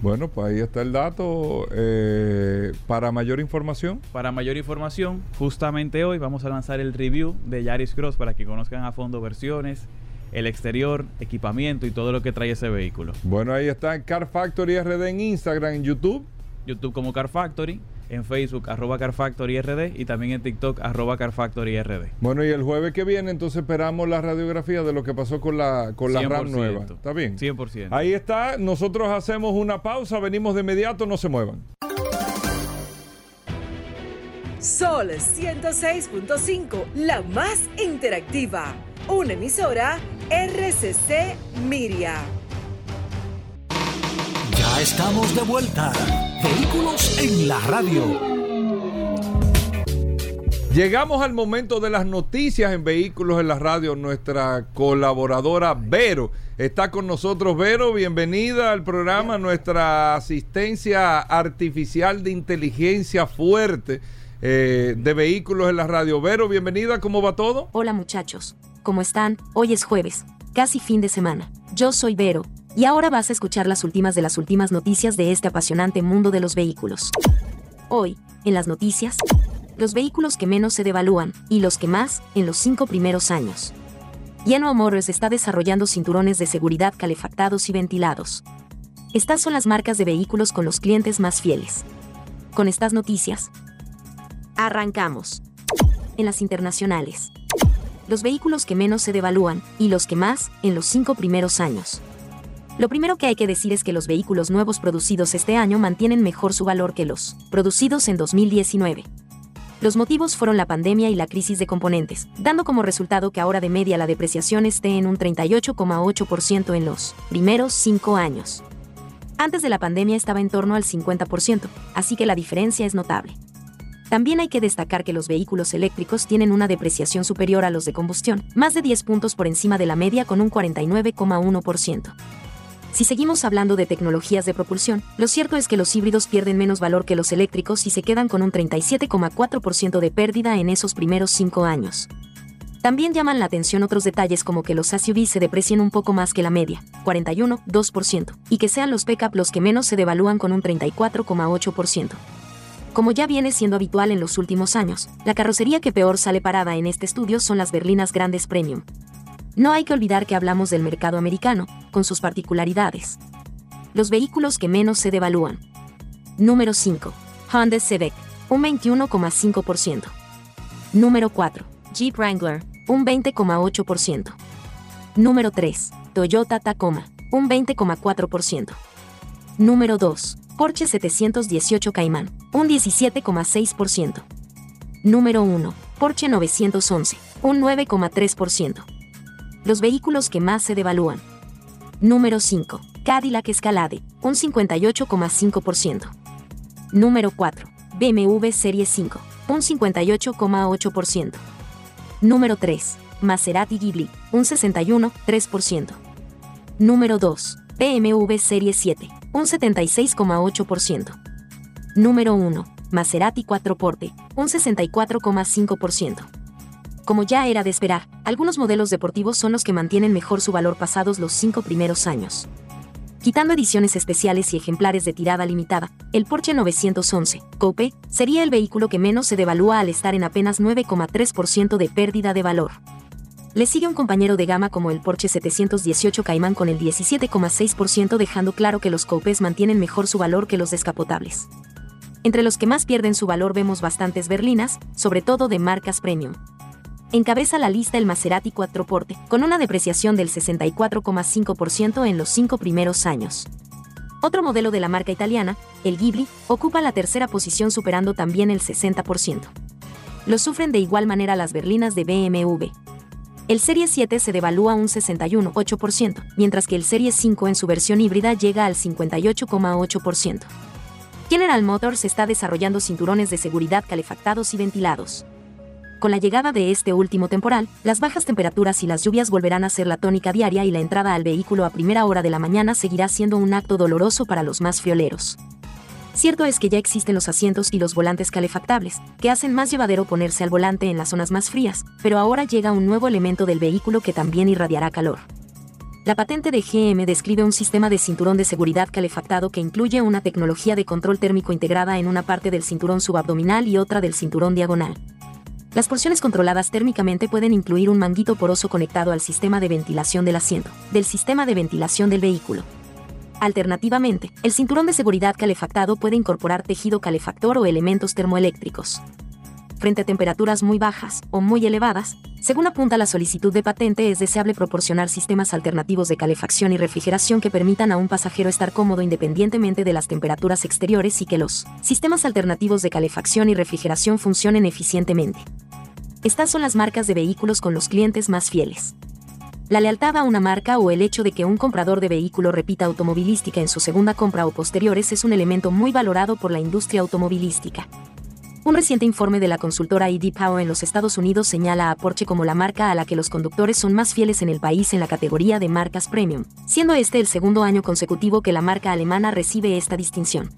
Bueno, pues ahí está el dato. Eh, para mayor información. Para mayor información, justamente hoy vamos a lanzar el review de Yaris Cross para que conozcan a fondo versiones, el exterior, equipamiento y todo lo que trae ese vehículo. Bueno, ahí está Car Factory RD en Instagram, en YouTube. YouTube como Car Factory, en Facebook arroba Car Factory RD y también en TikTok arroba Car Factory RD. Bueno, y el jueves que viene entonces esperamos la radiografía de lo que pasó con la, con la RAM nueva. ¿Está bien? 100%. Ahí está, nosotros hacemos una pausa, venimos de inmediato, no se muevan. Sol 106.5, la más interactiva. Una emisora RCC Miria. Ya estamos de vuelta. Vehículos en la radio. Llegamos al momento de las noticias en Vehículos en la Radio. Nuestra colaboradora Vero está con nosotros. Vero, bienvenida al programa. Nuestra asistencia artificial de inteligencia fuerte eh, de Vehículos en la Radio. Vero, bienvenida. ¿Cómo va todo? Hola muchachos. ¿Cómo están? Hoy es jueves, casi fin de semana. Yo soy Vero, y ahora vas a escuchar las últimas de las últimas noticias de este apasionante mundo de los vehículos. Hoy, en las noticias, los vehículos que menos se devalúan y los que más en los cinco primeros años. Yano Motors está desarrollando cinturones de seguridad calefactados y ventilados. Estas son las marcas de vehículos con los clientes más fieles. Con estas noticias, arrancamos. En las internacionales los vehículos que menos se devalúan y los que más en los cinco primeros años. Lo primero que hay que decir es que los vehículos nuevos producidos este año mantienen mejor su valor que los producidos en 2019. Los motivos fueron la pandemia y la crisis de componentes, dando como resultado que ahora de media la depreciación esté en un 38,8% en los primeros cinco años. Antes de la pandemia estaba en torno al 50%, así que la diferencia es notable. También hay que destacar que los vehículos eléctricos tienen una depreciación superior a los de combustión, más de 10 puntos por encima de la media con un 49,1%. Si seguimos hablando de tecnologías de propulsión, lo cierto es que los híbridos pierden menos valor que los eléctricos y se quedan con un 37,4% de pérdida en esos primeros 5 años. También llaman la atención otros detalles como que los SUV se deprecien un poco más que la media, 41,2%, y que sean los pickup los que menos se devalúan con un 34,8%. Como ya viene siendo habitual en los últimos años, la carrocería que peor sale parada en este estudio son las berlinas grandes premium. No hay que olvidar que hablamos del mercado americano, con sus particularidades. Los vehículos que menos se devalúan. Número 5. Honda Civic, un 21,5%. Número 4. Jeep Wrangler, un 20,8%. Número 3. Toyota Tacoma, un 20,4%. Número 2. Porsche 718 Cayman, un 17,6%. Número 1. Porsche 911, un 9,3%. Los vehículos que más se devalúan. Número 5. Cadillac Escalade, un 58,5%. Número 4. BMW Serie 5, un 58,8%. Número 3. Maserati Ghibli, un 61,3%. Número 2. BMW Serie 7, un 76,8%. Número 1. Maserati 4 Porte, un 64,5%. Como ya era de esperar, algunos modelos deportivos son los que mantienen mejor su valor pasados los cinco primeros años. Quitando ediciones especiales y ejemplares de tirada limitada, el Porsche 911 Coupe sería el vehículo que menos se devalúa al estar en apenas 9,3% de pérdida de valor. Le sigue un compañero de gama como el Porsche 718 Cayman con el 17,6% dejando claro que los coupés mantienen mejor su valor que los descapotables. Entre los que más pierden su valor vemos bastantes berlinas, sobre todo de marcas premium. Encabeza la lista el Maserati Quattroporte, con una depreciación del 64,5% en los cinco primeros años. Otro modelo de la marca italiana, el Ghibli, ocupa la tercera posición superando también el 60%. Lo sufren de igual manera las berlinas de BMW, el Serie 7 se devalúa un 61,8%, mientras que el Serie 5 en su versión híbrida llega al 58,8%. General Motors está desarrollando cinturones de seguridad calefactados y ventilados. Con la llegada de este último temporal, las bajas temperaturas y las lluvias volverán a ser la tónica diaria y la entrada al vehículo a primera hora de la mañana seguirá siendo un acto doloroso para los más frioleros. Cierto es que ya existen los asientos y los volantes calefactables, que hacen más llevadero ponerse al volante en las zonas más frías, pero ahora llega un nuevo elemento del vehículo que también irradiará calor. La patente de GM describe un sistema de cinturón de seguridad calefactado que incluye una tecnología de control térmico integrada en una parte del cinturón subabdominal y otra del cinturón diagonal. Las porciones controladas térmicamente pueden incluir un manguito poroso conectado al sistema de ventilación del asiento, del sistema de ventilación del vehículo, Alternativamente, el cinturón de seguridad calefactado puede incorporar tejido calefactor o elementos termoeléctricos. Frente a temperaturas muy bajas o muy elevadas, según apunta la solicitud de patente, es deseable proporcionar sistemas alternativos de calefacción y refrigeración que permitan a un pasajero estar cómodo independientemente de las temperaturas exteriores y que los sistemas alternativos de calefacción y refrigeración funcionen eficientemente. Estas son las marcas de vehículos con los clientes más fieles. La lealtad a una marca o el hecho de que un comprador de vehículo repita automovilística en su segunda compra o posteriores es un elemento muy valorado por la industria automovilística. Un reciente informe de la consultora ID Power en los Estados Unidos señala a Porsche como la marca a la que los conductores son más fieles en el país en la categoría de marcas premium, siendo este el segundo año consecutivo que la marca alemana recibe esta distinción.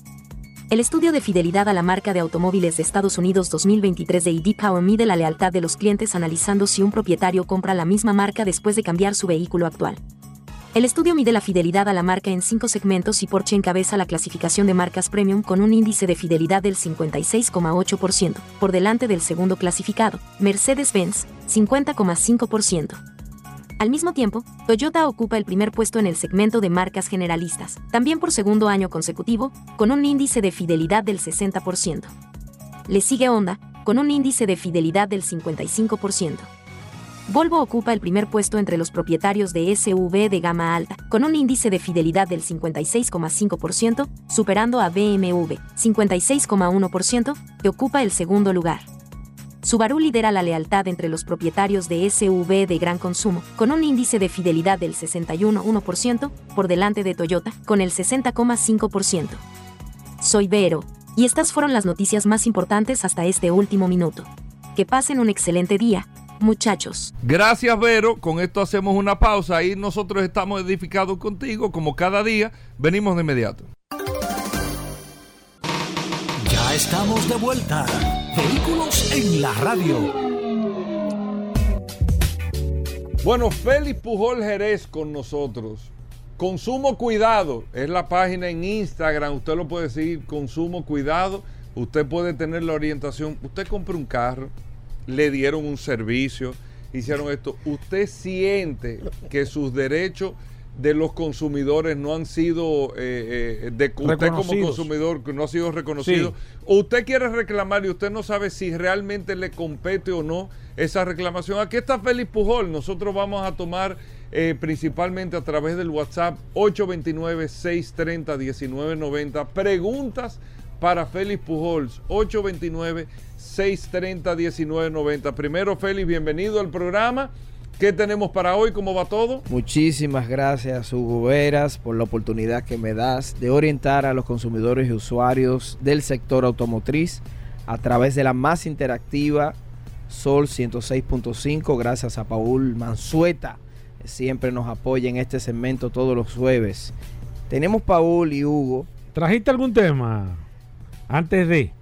El estudio de fidelidad a la marca de automóviles de Estados Unidos 2023 de ID Power mide la lealtad de los clientes analizando si un propietario compra la misma marca después de cambiar su vehículo actual. El estudio mide la fidelidad a la marca en cinco segmentos y Porsche encabeza la clasificación de marcas premium con un índice de fidelidad del 56,8%, por delante del segundo clasificado, Mercedes-Benz, 50,5%. Al mismo tiempo, Toyota ocupa el primer puesto en el segmento de marcas generalistas, también por segundo año consecutivo, con un índice de fidelidad del 60%. Le sigue Honda, con un índice de fidelidad del 55%. Volvo ocupa el primer puesto entre los propietarios de SUV de gama alta, con un índice de fidelidad del 56,5%, superando a BMW, 56,1%, que ocupa el segundo lugar. Subaru lidera la lealtad entre los propietarios de SUV de gran consumo, con un índice de fidelidad del 61,1%, por delante de Toyota, con el 60,5%. Soy Vero, y estas fueron las noticias más importantes hasta este último minuto. Que pasen un excelente día, muchachos. Gracias, Vero. Con esto hacemos una pausa y nosotros estamos edificados contigo, como cada día. Venimos de inmediato. Ya estamos de vuelta. Vehículos en la radio. Bueno, Félix Pujol Jerez con nosotros. Consumo Cuidado es la página en Instagram. Usted lo puede seguir, Consumo Cuidado. Usted puede tener la orientación. Usted compra un carro, le dieron un servicio, hicieron esto. Usted siente que sus derechos de los consumidores no han sido, eh, eh, de usted como consumidor que no ha sido reconocido, o usted quiere reclamar y usted no sabe si realmente le compete o no esa reclamación. Aquí está Félix Pujol, nosotros vamos a tomar eh, principalmente a través del WhatsApp 829-630-1990 preguntas para Félix Pujols 829-630-1990. Primero Félix, bienvenido al programa. ¿Qué tenemos para hoy? ¿Cómo va todo? Muchísimas gracias, Hugo Veras, por la oportunidad que me das de orientar a los consumidores y usuarios del sector automotriz a través de la más interactiva Sol 106.5. Gracias a Paul Mansueta, que siempre nos apoya en este segmento todos los jueves. Tenemos Paul y Hugo. ¿Trajiste algún tema antes de?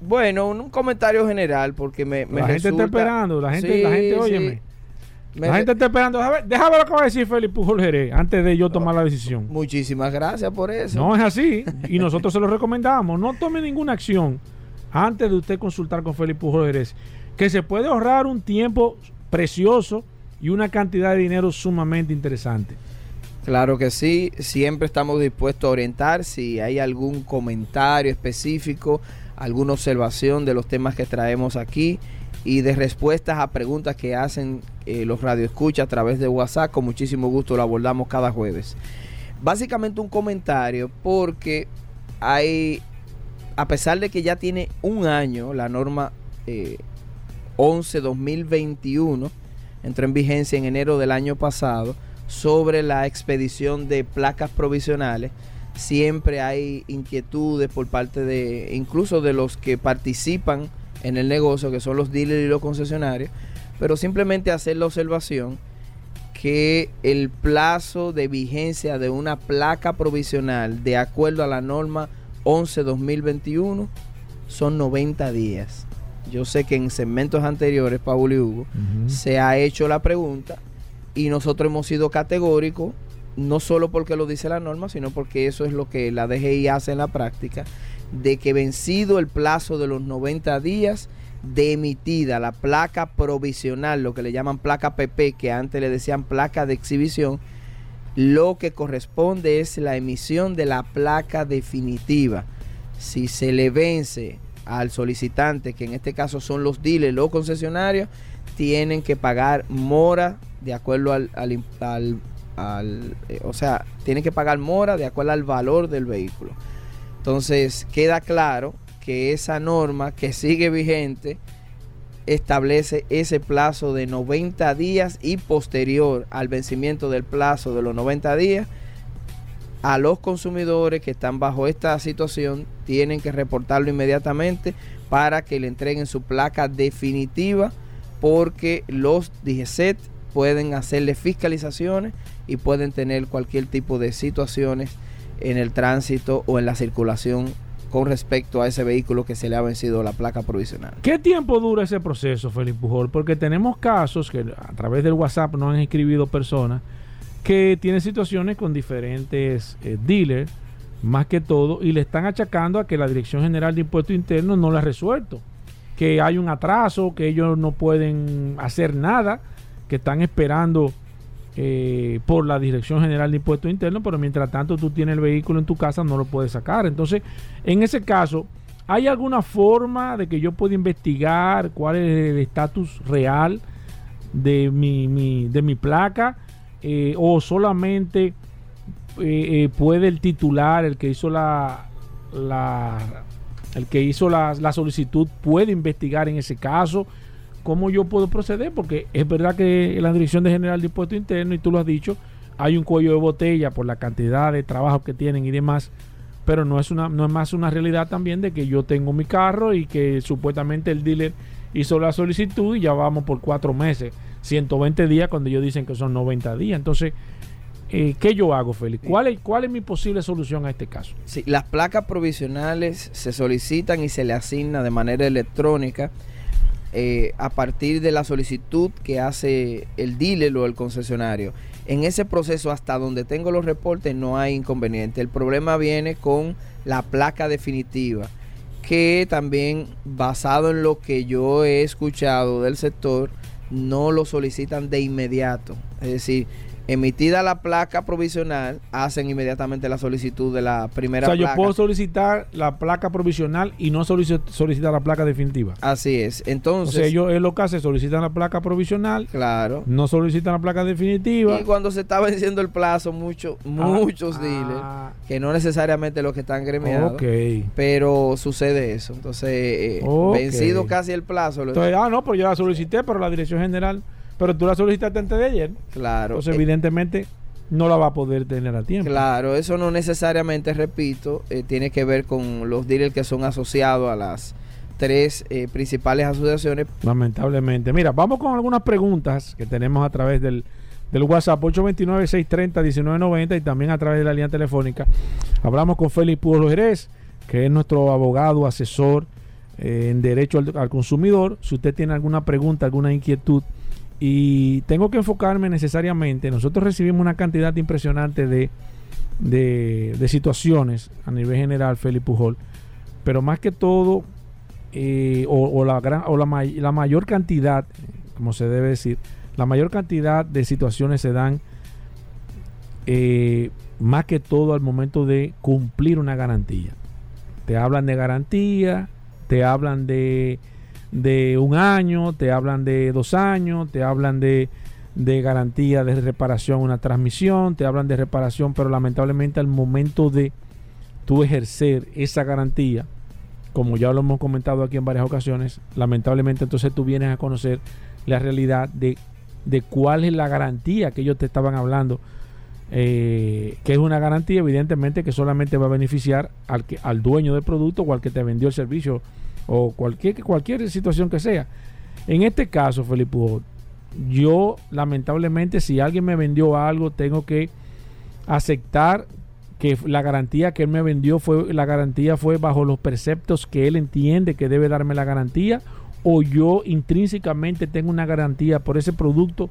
Bueno, un comentario general porque me, me La gente está esperando, la gente, la gente, óyeme. La gente está esperando. Déjame, ver lo que va a decir Felipe Pujol Jerez antes de yo tomar la decisión. Muchísimas gracias por eso. No es así. Y nosotros se lo recomendamos. No tome ninguna acción antes de usted consultar con Felipe Pujol Jerez. Que se puede ahorrar un tiempo precioso y una cantidad de dinero sumamente interesante. Claro que sí. Siempre estamos dispuestos a orientar. Si hay algún comentario específico, alguna observación de los temas que traemos aquí y de respuestas a preguntas que hacen eh, los radioescuchas a través de WhatsApp. Con muchísimo gusto lo abordamos cada jueves. Básicamente un comentario porque hay, a pesar de que ya tiene un año la norma 11-2021, eh, entró en vigencia en enero del año pasado, sobre la expedición de placas provisionales, siempre hay inquietudes por parte de incluso de los que participan en el negocio, que son los dealers y los concesionarios, pero simplemente hacer la observación que el plazo de vigencia de una placa provisional de acuerdo a la norma 11-2021 son 90 días. Yo sé que en segmentos anteriores, Pablo y Hugo, se ha hecho la pregunta y nosotros hemos sido categóricos, no solo porque lo dice la norma, sino porque eso es lo que la DGI hace en la práctica, de que vencido el plazo de los 90 días de emitida la placa provisional, lo que le llaman placa PP, que antes le decían placa de exhibición, lo que corresponde es la emisión de la placa definitiva. Si se le vence al solicitante, que en este caso son los dealers, los concesionarios, tienen que pagar mora de acuerdo al, al, eh, o sea, tienen que pagar mora de acuerdo al valor del vehículo. Entonces, queda claro que esa norma que sigue vigente establece ese plazo de 90 días y posterior al vencimiento del plazo de los 90 días, a los consumidores que están bajo esta situación tienen que reportarlo inmediatamente para que le entreguen su placa definitiva porque los DGCET pueden hacerle fiscalizaciones y pueden tener cualquier tipo de situaciones en el tránsito o en la circulación con respecto a ese vehículo que se le ha vencido la placa provisional. ¿Qué tiempo dura ese proceso, Felipe Pujol? Porque tenemos casos que a través del WhatsApp nos han escribido personas que tienen situaciones con diferentes eh, dealers, más que todo, y le están achacando a que la Dirección General de Impuestos Internos no lo ha resuelto, que hay un atraso, que ellos no pueden hacer nada, que están esperando eh, por la Dirección General de Impuestos Internos, pero mientras tanto tú tienes el vehículo en tu casa, no lo puedes sacar. Entonces, en ese caso, ¿hay alguna forma de que yo pueda investigar cuál es el estatus real de mi, de mi placa? Eh, ¿O solamente eh, puede el titular, el que hizo la, el que hizo la solicitud, puede investigar en ese caso? ¿Cómo yo puedo proceder? Porque es verdad que la Dirección de General de Impuestos Internos, y tú lo has dicho, hay un cuello de botella por la cantidad de trabajo que tienen y demás, pero no es, una, no es más una realidad también de que yo tengo mi carro y que supuestamente el dealer hizo la solicitud y ya vamos por cuatro meses, 120 días cuando ellos dicen que son 90 días. Entonces, eh, ¿qué yo hago, Félix? ¿Cuál es, ¿Cuál es mi posible solución a este caso? Sí, las placas provisionales se solicitan y se le asigna de manera electrónica eh, a partir de la solicitud que hace el dealer o el concesionario. En ese proceso, hasta donde tengo los reportes, no hay inconveniente. El problema viene con la placa definitiva, que también, basado en lo que yo he escuchado del sector, no lo solicitan de inmediato. Es decir, emitida la placa provisional, hacen inmediatamente la solicitud de la primera placa. O sea, yo puedo solicitar la placa provisional y no solicitar la placa definitiva. Así es. Entonces. O sea, ellos es lo que hacen, solicitan la placa provisional. Claro. No solicitan la placa definitiva. Y cuando se está venciendo el plazo, mucho, ah, muchos ah. dealers, que no necesariamente los que están gremiados. Ok. Pero sucede eso. Entonces, eh, vencido casi el plazo. Entonces, ah, no, pues yo la solicité, pero la dirección general pero tú la solicitaste antes de ayer. Claro. Entonces, eh, evidentemente, no la va a poder tener a tiempo. Claro, eso no necesariamente, repito, eh, tiene que ver con los dealers que son asociados a las tres eh, principales asociaciones. Lamentablemente. Mira, vamos con algunas preguntas que tenemos a través del, del WhatsApp 829-630-1990 y también a través de la línea telefónica. Hablamos con Félix Pueblo Jerez, que es nuestro abogado, asesor en derecho al consumidor. Si usted tiene alguna pregunta, alguna inquietud, y tengo que enfocarme necesariamente. Nosotros recibimos una cantidad impresionante de, de, situaciones a nivel general, Felipe Pujol. Pero más que todo, eh, o, la, gran, o la, la, mayor cantidad, como se debe decir, la mayor cantidad de situaciones se dan eh, más que todo al momento de cumplir una garantía. Te hablan de garantía, te hablan de de un año, te hablan de dos años, te hablan de, de garantía de reparación una transmisión, te hablan de reparación, pero lamentablemente al momento de tú ejercer esa garantía, como ya lo hemos comentado aquí en varias ocasiones, lamentablemente entonces tú vienes a conocer la realidad de, de cuál es la garantía que ellos te estaban hablando, eh, que es una garantía evidentemente que solamente va a beneficiar al, que, al dueño del producto o al que te vendió el servicio o cualquier, cualquier situación que sea. En este caso, Felipe, yo lamentablemente si alguien me vendió algo, tengo que aceptar que la garantía que él me vendió fue la garantía fue bajo los preceptos que él entiende que debe darme la garantía o yo intrínsecamente tengo una garantía por ese producto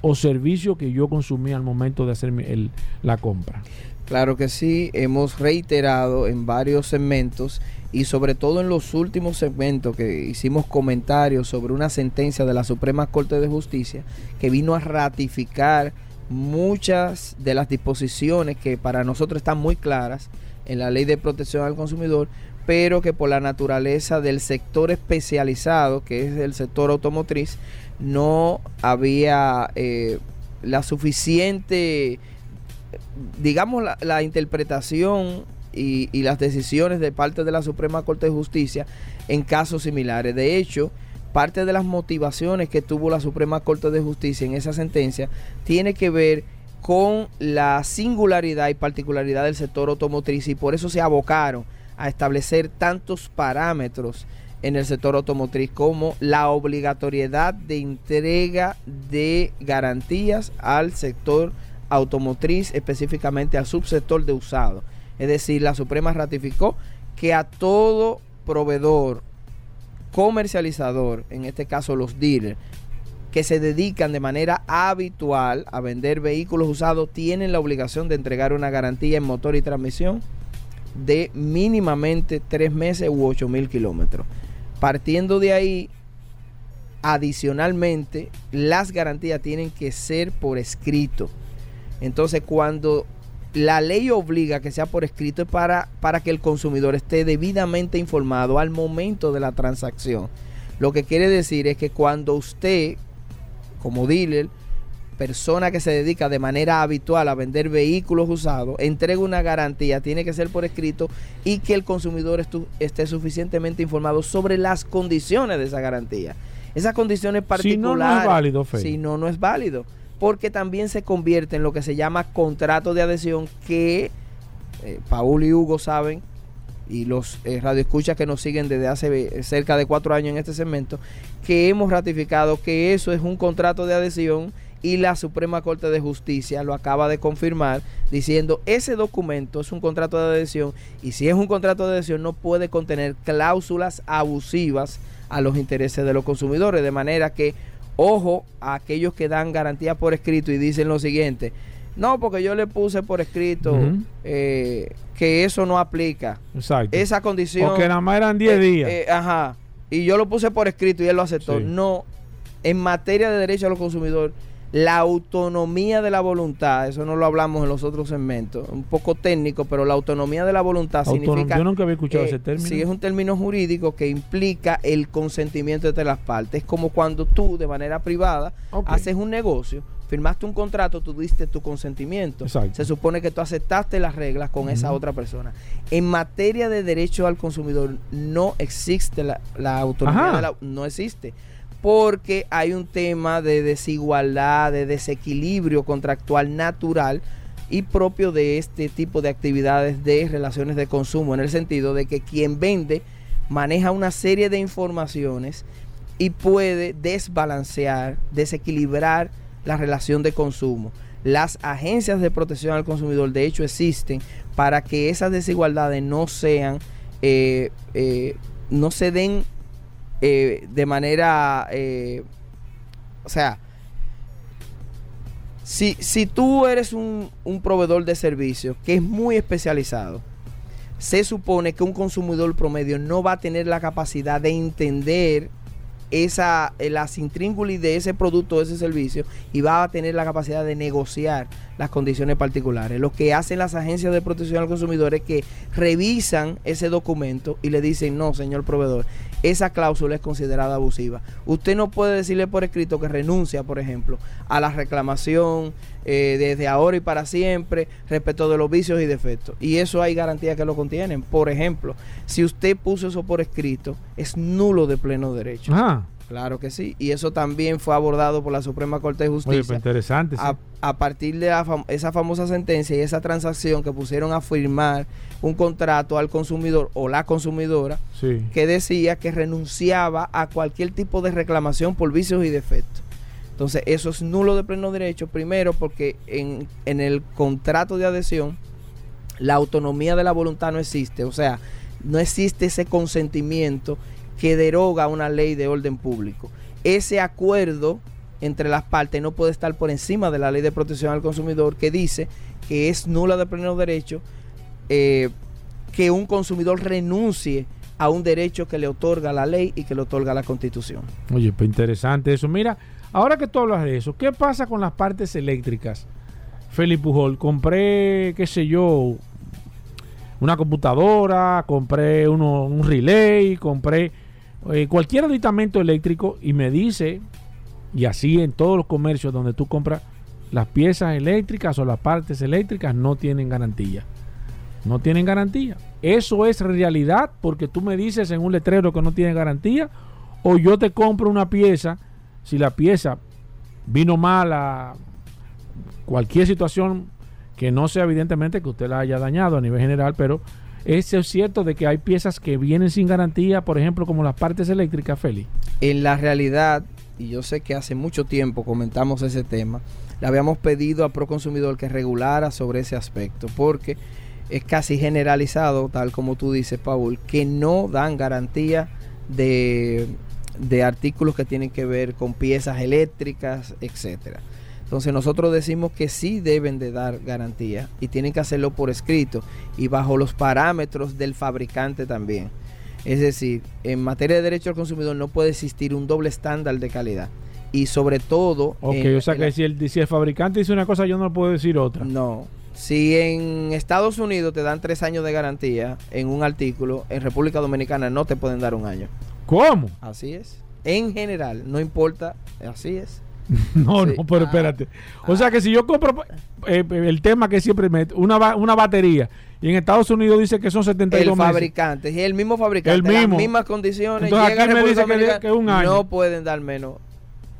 o servicio que yo consumí al momento de hacer el, la compra. Claro que sí, hemos reiterado en varios segmentos y sobre todo en los últimos segmentos que hicimos comentarios sobre una sentencia de la Suprema Corte de Justicia que vino a ratificar muchas de las disposiciones que para nosotros están muy claras en la ley de protección al consumidor, pero que por la naturaleza del sector especializado, que es el sector automotriz, no había eh, la suficiente, digamos, la, interpretación y, y, las decisiones de parte de la Suprema Corte de Justicia en casos similares. De hecho, parte de las motivaciones que tuvo la Suprema Corte de Justicia en esa sentencia tiene que ver con la singularidad y particularidad del sector automotriz y por eso se abocaron a establecer tantos parámetros en el sector automotriz como la obligatoriedad de entrega de garantías al sector automotriz, específicamente al subsector de usado. Es decir, la Suprema ratificó que a todo proveedor comercializador, en este caso los dealers, que se dedican de manera habitual a vender vehículos usados, tienen la obligación de entregar una garantía en motor y transmisión de mínimamente tres meses u ocho mil kilómetros. Partiendo de ahí, adicionalmente, las garantías tienen que ser por escrito. Entonces, cuando la ley obliga que sea por escrito para, para que el consumidor esté debidamente informado al momento de la transacción. Lo que quiere decir es que cuando usted, como dealer, persona que se dedica de manera habitual a vender vehículos usados, entrega una garantía, tiene que ser por escrito y que el consumidor esté suficientemente informado sobre las condiciones de esa garantía. Esas condiciones particulares. Si no, no es válido, Si no, no es válido porque también se convierte en lo que se llama contrato de adhesión que eh, Paul y Hugo saben y los eh, radioescuchas que nos siguen desde hace cerca de cuatro años en este segmento, que hemos ratificado que eso es un contrato de adhesión y la Suprema Corte de Justicia lo acaba de confirmar diciendo ese documento es un contrato de adhesión y si es un contrato de adhesión no puede contener cláusulas abusivas a los intereses de los consumidores, de manera que Ojo a aquellos que dan garantía por escrito y dicen lo siguiente. No, porque yo le puse por escrito eh, que eso no aplica. Exacto. Esa condición. Porque nada más eran 10 eh, días. Eh, ajá. Y yo lo puse por escrito y él lo aceptó. No. En materia de derecho a los consumidores, la autonomía de la voluntad, eso no lo hablamos en los otros segmentos, un poco técnico, pero la autonomía de la voluntad significa... Yo nunca había escuchado ese término. Sí, es un término jurídico que implica el consentimiento entre las partes. Es como cuando tú, de manera privada, haces un negocio, firmaste un contrato, tú diste tu consentimiento. Se supone que tú aceptaste las reglas con esa otra persona. En materia de derecho al consumidor, no existe la, autonomía, no existe porque hay un tema de desigualdad, de desequilibrio contractual natural y propio de este tipo de actividades de relaciones de consumo, en el sentido de que quien vende maneja una serie de informaciones y puede desbalancear, desequilibrar la relación de consumo. Las agencias de protección al consumidor de hecho existen para que esas desigualdades no sean, eh, eh, no se den eh, de manera, eh, o sea, si, si tú eres un, un proveedor de servicios que es muy especializado, se supone que un consumidor promedio no va a tener la capacidad de entender esa, eh, las intríngulis de ese producto o ese servicio y va a tener la capacidad de negociar las condiciones particulares. Lo que hacen las agencias de protección al consumidor es que revisan ese documento y le dicen, no, señor proveedor, esa cláusula es considerada abusiva. Usted no puede decirle por escrito que renuncia, por ejemplo, a la reclamación eh, desde ahora y para siempre respecto de los vicios y defectos. Y eso hay garantías que lo contienen. Por ejemplo, si usted puso eso por escrito, es nulo de pleno derecho. Ah. Claro que sí. Y eso también fue abordado por la Suprema Corte de Justicia. Oye, pues interesante. A, partir de esa famosa sentencia y esa transacción que pusieron a firmar un contrato al consumidor o la consumidora que decía que renunciaba a cualquier tipo de reclamación por vicios y defectos. Entonces, eso es nulo de pleno derecho. Primero, porque en, en el contrato de adhesión la autonomía de la voluntad no existe. O sea, no existe ese consentimiento que deroga una ley de orden público. Ese acuerdo entre las partes no puede estar por encima de la ley de protección al consumidor que dice que es nula de pleno derecho eh, que un consumidor renuncie a un derecho que le otorga la ley y que le otorga la constitución. Oye, pues interesante eso. Mira, ahora que tú hablas de eso, ¿qué pasa con las partes eléctricas? Felipe Pujol, compré, qué sé yo, una computadora, compré uno, un relay, compré eh, cualquier aditamento eléctrico y me dice, y así en todos los comercios donde tú compras, las piezas eléctricas o las partes eléctricas no tienen garantía. No tienen garantía. Eso es realidad porque tú me dices en un letrero que no tiene garantía o yo te compro una pieza, si la pieza vino mala, cualquier situación que no sea evidentemente que usted la haya dañado a nivel general, pero es cierto de que hay piezas que vienen sin garantía, por ejemplo, como las partes eléctricas, Feli. En la realidad, y yo sé que hace mucho tiempo comentamos ese tema, le habíamos pedido a Proconsumidor que regulara sobre ese aspecto, porque es casi generalizado, tal como tú dices, Paul, que no dan garantía de, de artículos que tienen que ver con piezas eléctricas, etcétera. Entonces nosotros decimos que sí deben de dar garantía y tienen que hacerlo por escrito y bajo los parámetros del fabricante también. Es decir, en materia de derecho al consumidor no puede existir un doble estándar de calidad. Y sobre todo... Ok, o sea que si el, si el fabricante dice una cosa, yo no puedo decir otra. No. Si en Estados Unidos te dan tres años de garantía en un artículo, en República Dominicana no te pueden dar un año. ¿Cómo? Así es. En general, no importa, así es. no, no, pero espérate. O sea que si yo compro eh, el tema que siempre meto, una, una batería, y en Estados Unidos dice que son 72 el fabricante, es el mismo fabricante, el mismo. las mismas condiciones, Entonces, aquí me dice que, que, un año. no pueden dar menos.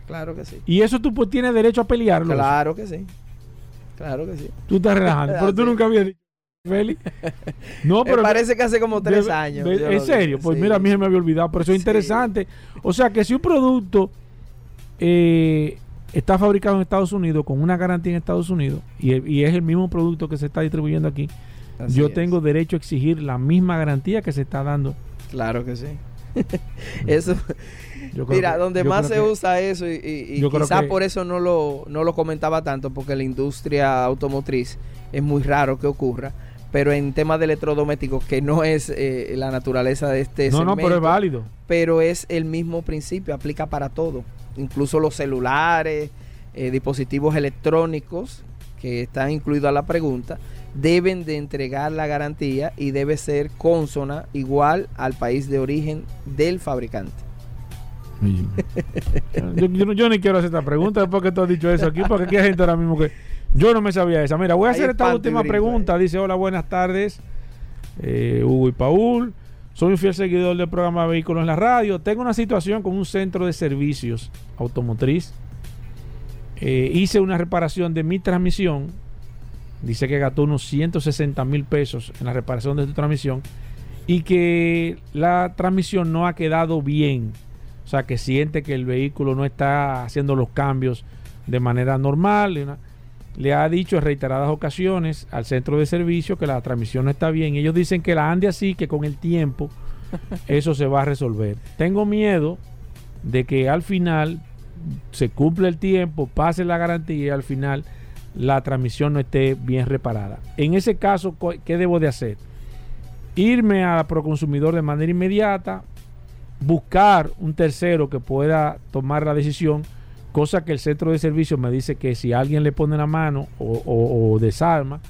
Claro que sí. Y eso tú pues, tienes derecho a pelearlo. Claro que sí. Claro que sí. Tú estás relajando, pero tú nunca habías dicho. Feli. No, pero me parece que hace como tres años. en serio, pues mira, a mí se me había olvidado, pero eso es interesante. O sea que si un producto eh, está fabricado en Estados Unidos con una garantía en Estados Unidos y, es el mismo producto que se está distribuyendo aquí, yo tengo derecho a exigir la misma garantía que se está dando. Claro que sí. eso. Mira, donde más se usa eso y, y, quizás por eso no lo, no lo comentaba tanto, porque la industria automotriz es muy raro que ocurra pero en temas de electrodomésticos, que no es eh, la naturaleza de este No, no, pero es válido. Pero es el mismo principio, aplica para todo incluso los celulares, eh, dispositivos electrónicos, que están incluidos a la pregunta, deben de entregar la garantía y debe ser consona igual al país de origen del fabricante. yo, yo, ni quiero hacer esta pregunta después que tú has dicho eso aquí, porque aquí hay gente ahora mismo que yo no me sabía esa. Mira, voy a hacer esta última pregunta. Dice, hola, buenas tardes, eh, Hugo y Paul. Soy un fiel seguidor del programa Vehículos en la Radio. Tengo una situación con un centro de servicios automotriz. Eh, hice una reparación de mi transmisión. Dice que gastó unos 160 mil pesos en la reparación de su transmisión. Y que la transmisión no ha quedado bien. O sea, que siente que el vehículo no está haciendo los cambios de manera normal. Le ha dicho en reiteradas ocasiones al centro de servicio que la transmisión no está bien. Ellos dicen que la ande así, que con el tiempo eso se va a resolver. Tengo miedo de que al final se cumple el tiempo, pase la garantía y al final la transmisión no esté bien reparada. En ese caso, ¿qué debo de hacer? Irme a Proconsumidor de manera inmediata, buscar un tercero que pueda tomar la decisión Cosa que el centro de servicio me dice que si alguien le pone la mano o, desarma,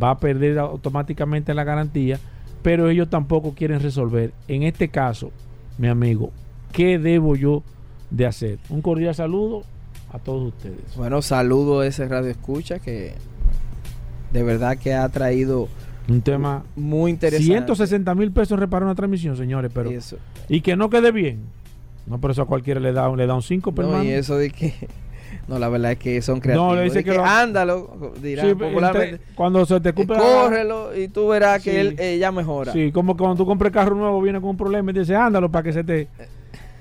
va a perder automáticamente la garantía, pero ellos tampoco quieren resolver. En este caso, mi amigo, ¿qué debo yo de hacer? Un cordial saludo a todos ustedes. Bueno, saludo a ese radio escucha que de verdad que ha traído un tema muy interesante. 160 mil pesos reparar una transmisión, señores, pero y que no quede bien. No, pero eso a cualquiera le da, le da un 5, pero No, y eso de que... No, la verdad es que son creativos. No, le dice que, ándalo, dirá popularmente. cuando se te cumple... Córrelo y tú verás que él ya mejora. Sí, como cuando tú compras carro nuevo viene con un problema y dice ándalo para que se te...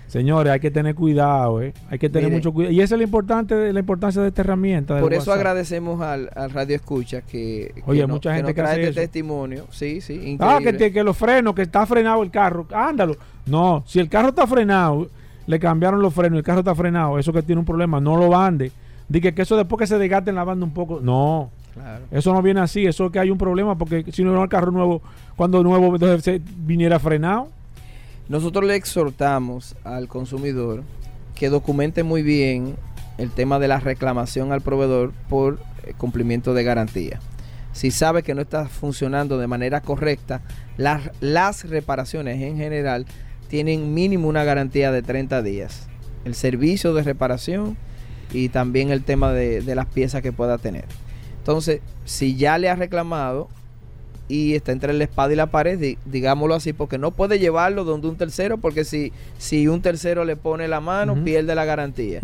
Señores, hay que tener cuidado, ¿eh? Hay que tener mucho cuidado. Y esa es la, importante, la importancia de esta herramienta. Por eso agradecemos al, Radio Escucha que, Oye, mucha gente que, trae este testimonio. Sí, sí, Ah, que, que los frenos, que está frenado el carro. Ándalo. No, si el carro está frenado, le cambiaron los frenos, el carro está frenado, eso que tiene un problema, no lo bande. Dice que eso después que se desgaste en la banda un poco. No. Eso no viene así, eso es que hay un problema porque si no el carro nuevo, cuando nuevo entonces viniera frenado. Nosotros le exhortamos al consumidor que documente muy bien el tema de la reclamación al proveedor por eh, cumplimiento de garantía. Si sabe que no está funcionando de manera correcta, las, reparaciones en general tienen mínimo una garantía de 30 días. El servicio de reparación y también el tema de las piezas que pueda tener. Entonces, si ya le ha reclamado, y está entre la espada y la pared, digámoslo así, porque no puede llevarlo donde un tercero, porque si, si un tercero le pone la mano, pierde la garantía.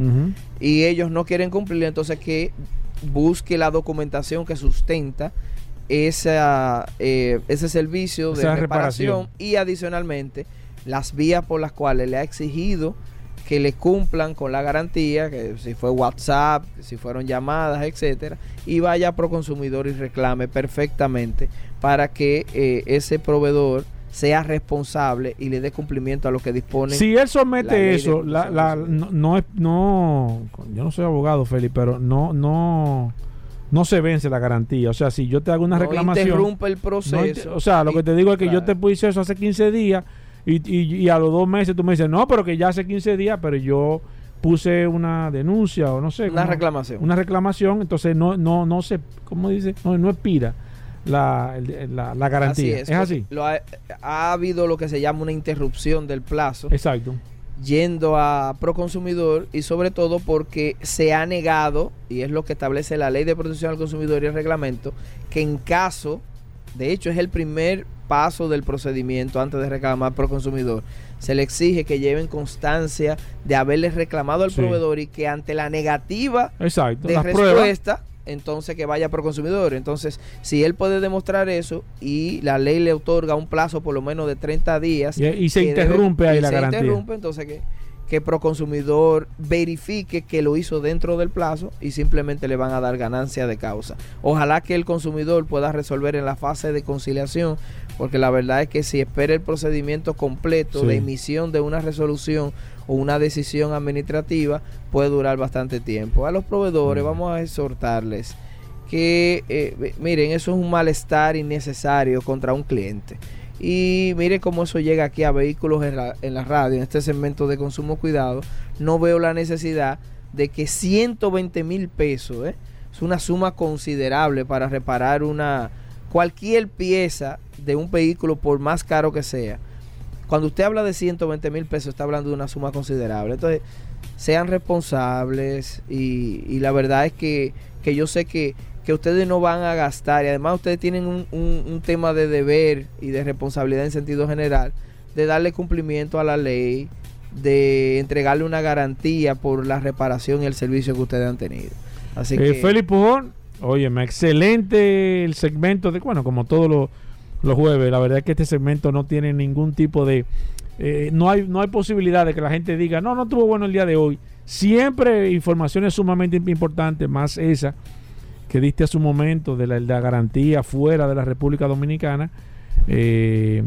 Y ellos no quieren cumplir, entonces que busque la documentación que sustenta esa, eh, ese servicio de reparación, y adicionalmente las vías por las cuales le ha exigido que le cumplan con la garantía, que si fue WhatsApp, si fueron llamadas, etcétera, y vaya a Proconsumidor y reclame perfectamente para que eh, ese proveedor sea responsable y le dé cumplimiento a lo que dispone. Si él somete eso, la, no, es, no, yo no soy abogado, Félix, pero no, no, no se vence la garantía. O sea, si yo te hago una reclamación. Interrumpe el proceso. o sea, lo que te digo es que yo te puse eso hace 15 días y, y, a los dos meses tú me dices, no, pero que ya hace 15 días, pero yo puse una denuncia o no sé. Una reclamación. Una reclamación, entonces no, no, no se, ¿cómo dice? No, no expira la, la, garantía. es, así. Lo ha, habido lo que se llama una interrupción del plazo. Exacto. Yendo a Proconsumidor y sobre todo porque se ha negado, y es lo que establece la ley de protección al consumidor y el reglamento, que en caso, de hecho es el primer paso del procedimiento antes de reclamar Proconsumidor, se le exige que lleven constancia de haberle reclamado al proveedor y que ante la negativa de respuesta entonces que vaya por consumidor. Entonces, si él puede demostrar eso y la ley le otorga un plazo por lo menos de 30 días. Y, se interrumpe ahí la se interrumpe, entonces que, que Proconsumidor verifique que lo hizo dentro del plazo y simplemente le van a dar ganancia de causa. Ojalá que el consumidor pueda resolver en la fase de conciliación, porque la verdad es que si espera el procedimiento completo de emisión de una resolución o una decisión administrativa puede durar bastante tiempo. A los proveedores vamos a exhortarles que, eh, miren, eso es un malestar innecesario contra un cliente. Y miren cómo eso llega aquí a vehículos en la, radio, en este segmento de consumo cuidado. No veo la necesidad de que 120 mil pesos, ¿eh? es una suma considerable para reparar una cualquier pieza de un vehículo por más caro que sea cuando usted habla de 120 mil pesos, está hablando de una suma considerable. Entonces, sean responsables y, la verdad es que, yo sé que, ustedes no van a gastar y además ustedes tienen un, un, tema de deber y de responsabilidad en sentido general de darle cumplimiento a la ley, de entregarle una garantía por la reparación y el servicio que ustedes han tenido. Así eh, que... Félix Pujón, óyeme, excelente el segmento de, bueno, como todos los los jueves. La verdad es que este segmento no tiene ningún tipo de... Eh, no, hay, no hay posibilidad de que la gente diga, no, no estuvo bueno el día de hoy. Siempre informaciones sumamente importantes, más esa que diste a su momento de la, garantía fuera de la República Dominicana. Eh,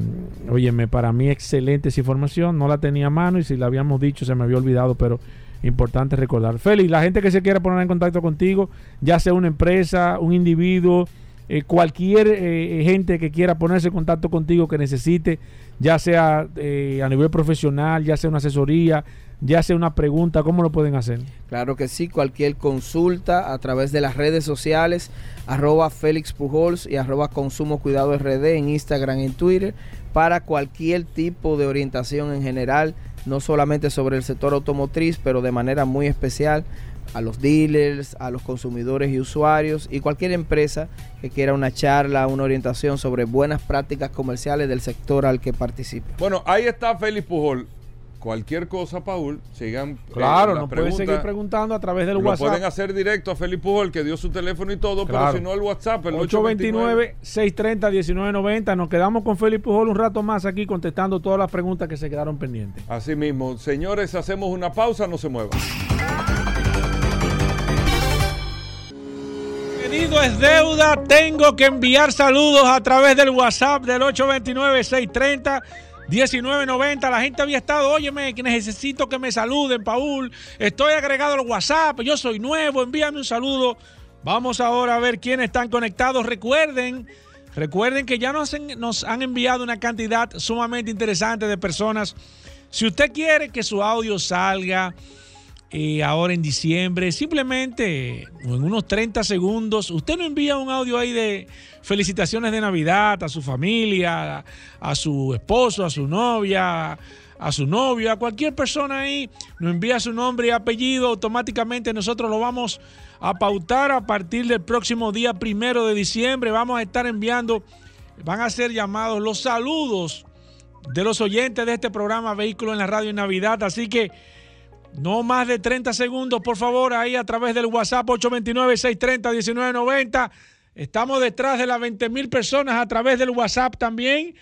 óyeme, para mí excelente esa información, no la tenía a mano y si la habíamos dicho se me había olvidado, pero importante recordar. Félix, la gente que se quiera poner en contacto contigo, ya sea una empresa, un individuo, eh, cualquier eh, gente que quiera ponerse en contacto contigo, que necesite, ya sea eh, a nivel profesional, ya sea una asesoría, ya sea una pregunta, ¿cómo lo pueden hacer? Claro que sí, cualquier consulta a través de las redes sociales, arroba Félix Pujols y arroba Consumo Cuidado RD en Instagram y en Twitter, para cualquier tipo de orientación en general, no solamente sobre el sector automotriz, pero de manera muy especial a los dealers, a los consumidores y usuarios y cualquier empresa que quiera una charla, una orientación sobre buenas prácticas comerciales del sector al que participe. Bueno, ahí está Félix Pujol. cualquier cosa, Paul, sigan. eh, claro, nos pueden seguir preguntando a través del WhatsApp. Lo pueden hacer directo a Felipe Pujol, que dio su teléfono y todo, claro. pero si no, el WhatsApp, el 829-630-1990. Nos quedamos con Felipe Pujol un rato más aquí contestando todas las preguntas que se quedaron pendientes. Así mismo. Señores, hacemos una pausa, no se muevan. Pedido es deuda, tengo que enviar saludos a través del WhatsApp del 829-630. 1990, la gente había estado, óyeme, que necesito que me saluden, Paul. Estoy agregado al WhatsApp, yo soy nuevo, envíame un saludo. Vamos ahora a ver quiénes están conectados. Recuerden, recuerden que ya nos han enviado una cantidad sumamente interesante de personas. Si usted quiere que su audio salga eh, ahora en diciembre, simplemente en unos 30 segundos, usted no envía un audio ahí de felicitaciones de Navidad a su familia, a, su esposo, a su novia, a su novio, a cualquier persona ahí, nos envía su nombre y apellido, automáticamente nosotros lo vamos a pautar a partir del próximo día primero de diciembre. Vamos a estar enviando, van a ser llamados los saludos de los oyentes de este programa Vehículo en la Radio Navidad. Así que no más de 30 segundos, por favor, ahí a través del WhatsApp 829-630-1990. Estamos detrás de las 20 mil personas a través del WhatsApp también.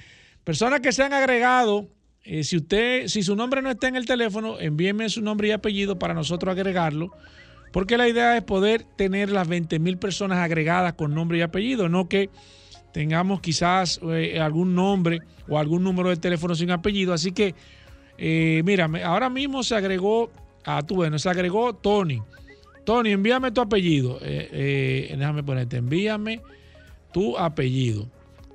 Personas que se han agregado. Eh, si usted, si su nombre no está en el teléfono, envíeme su nombre y apellido para nosotros agregarlo. Porque la idea es poder tener las 20 mil personas agregadas con nombre y apellido, no que tengamos quizás eh, algún nombre o algún número de teléfono sin apellido. Así que, eh, mira, ahora mismo se agregó, ah, tú bueno, se agregó Tony. Tony, envíame tu apellido. Eh, déjame ponerte, envíame tu apellido.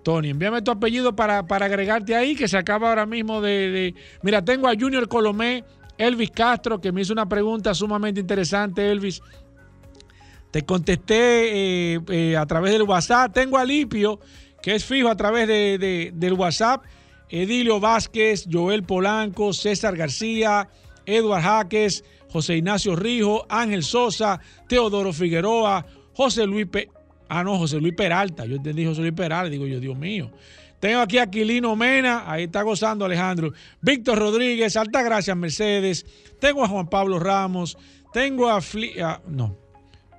Tony, envíame tu apellido para, para agregarte ahí, que se acaba ahora mismo de. Mira, tengo a Junior Colomé, Elvis Castro, que me hizo una pregunta sumamente interesante, Elvis. Te contesté eh, eh, a través del WhatsApp. Tengo a Lipio, que es fijo a través de, del WhatsApp. Edilio Vázquez, Joel Polanco, César García, Eduard Jaques, José Ignacio Rijo, Ángel Sosa, Teodoro Figueroa, José Luis Ah, no, José Luis Peralta. Yo entendí José Luis Peralta. Digo yo, Dios mío. Tengo aquí a Aquilino Mena, ahí está gozando Alejandro. Víctor Rodríguez, Altagracia Mercedes. Tengo a Juan Pablo Ramos. Tengo a, Fli no,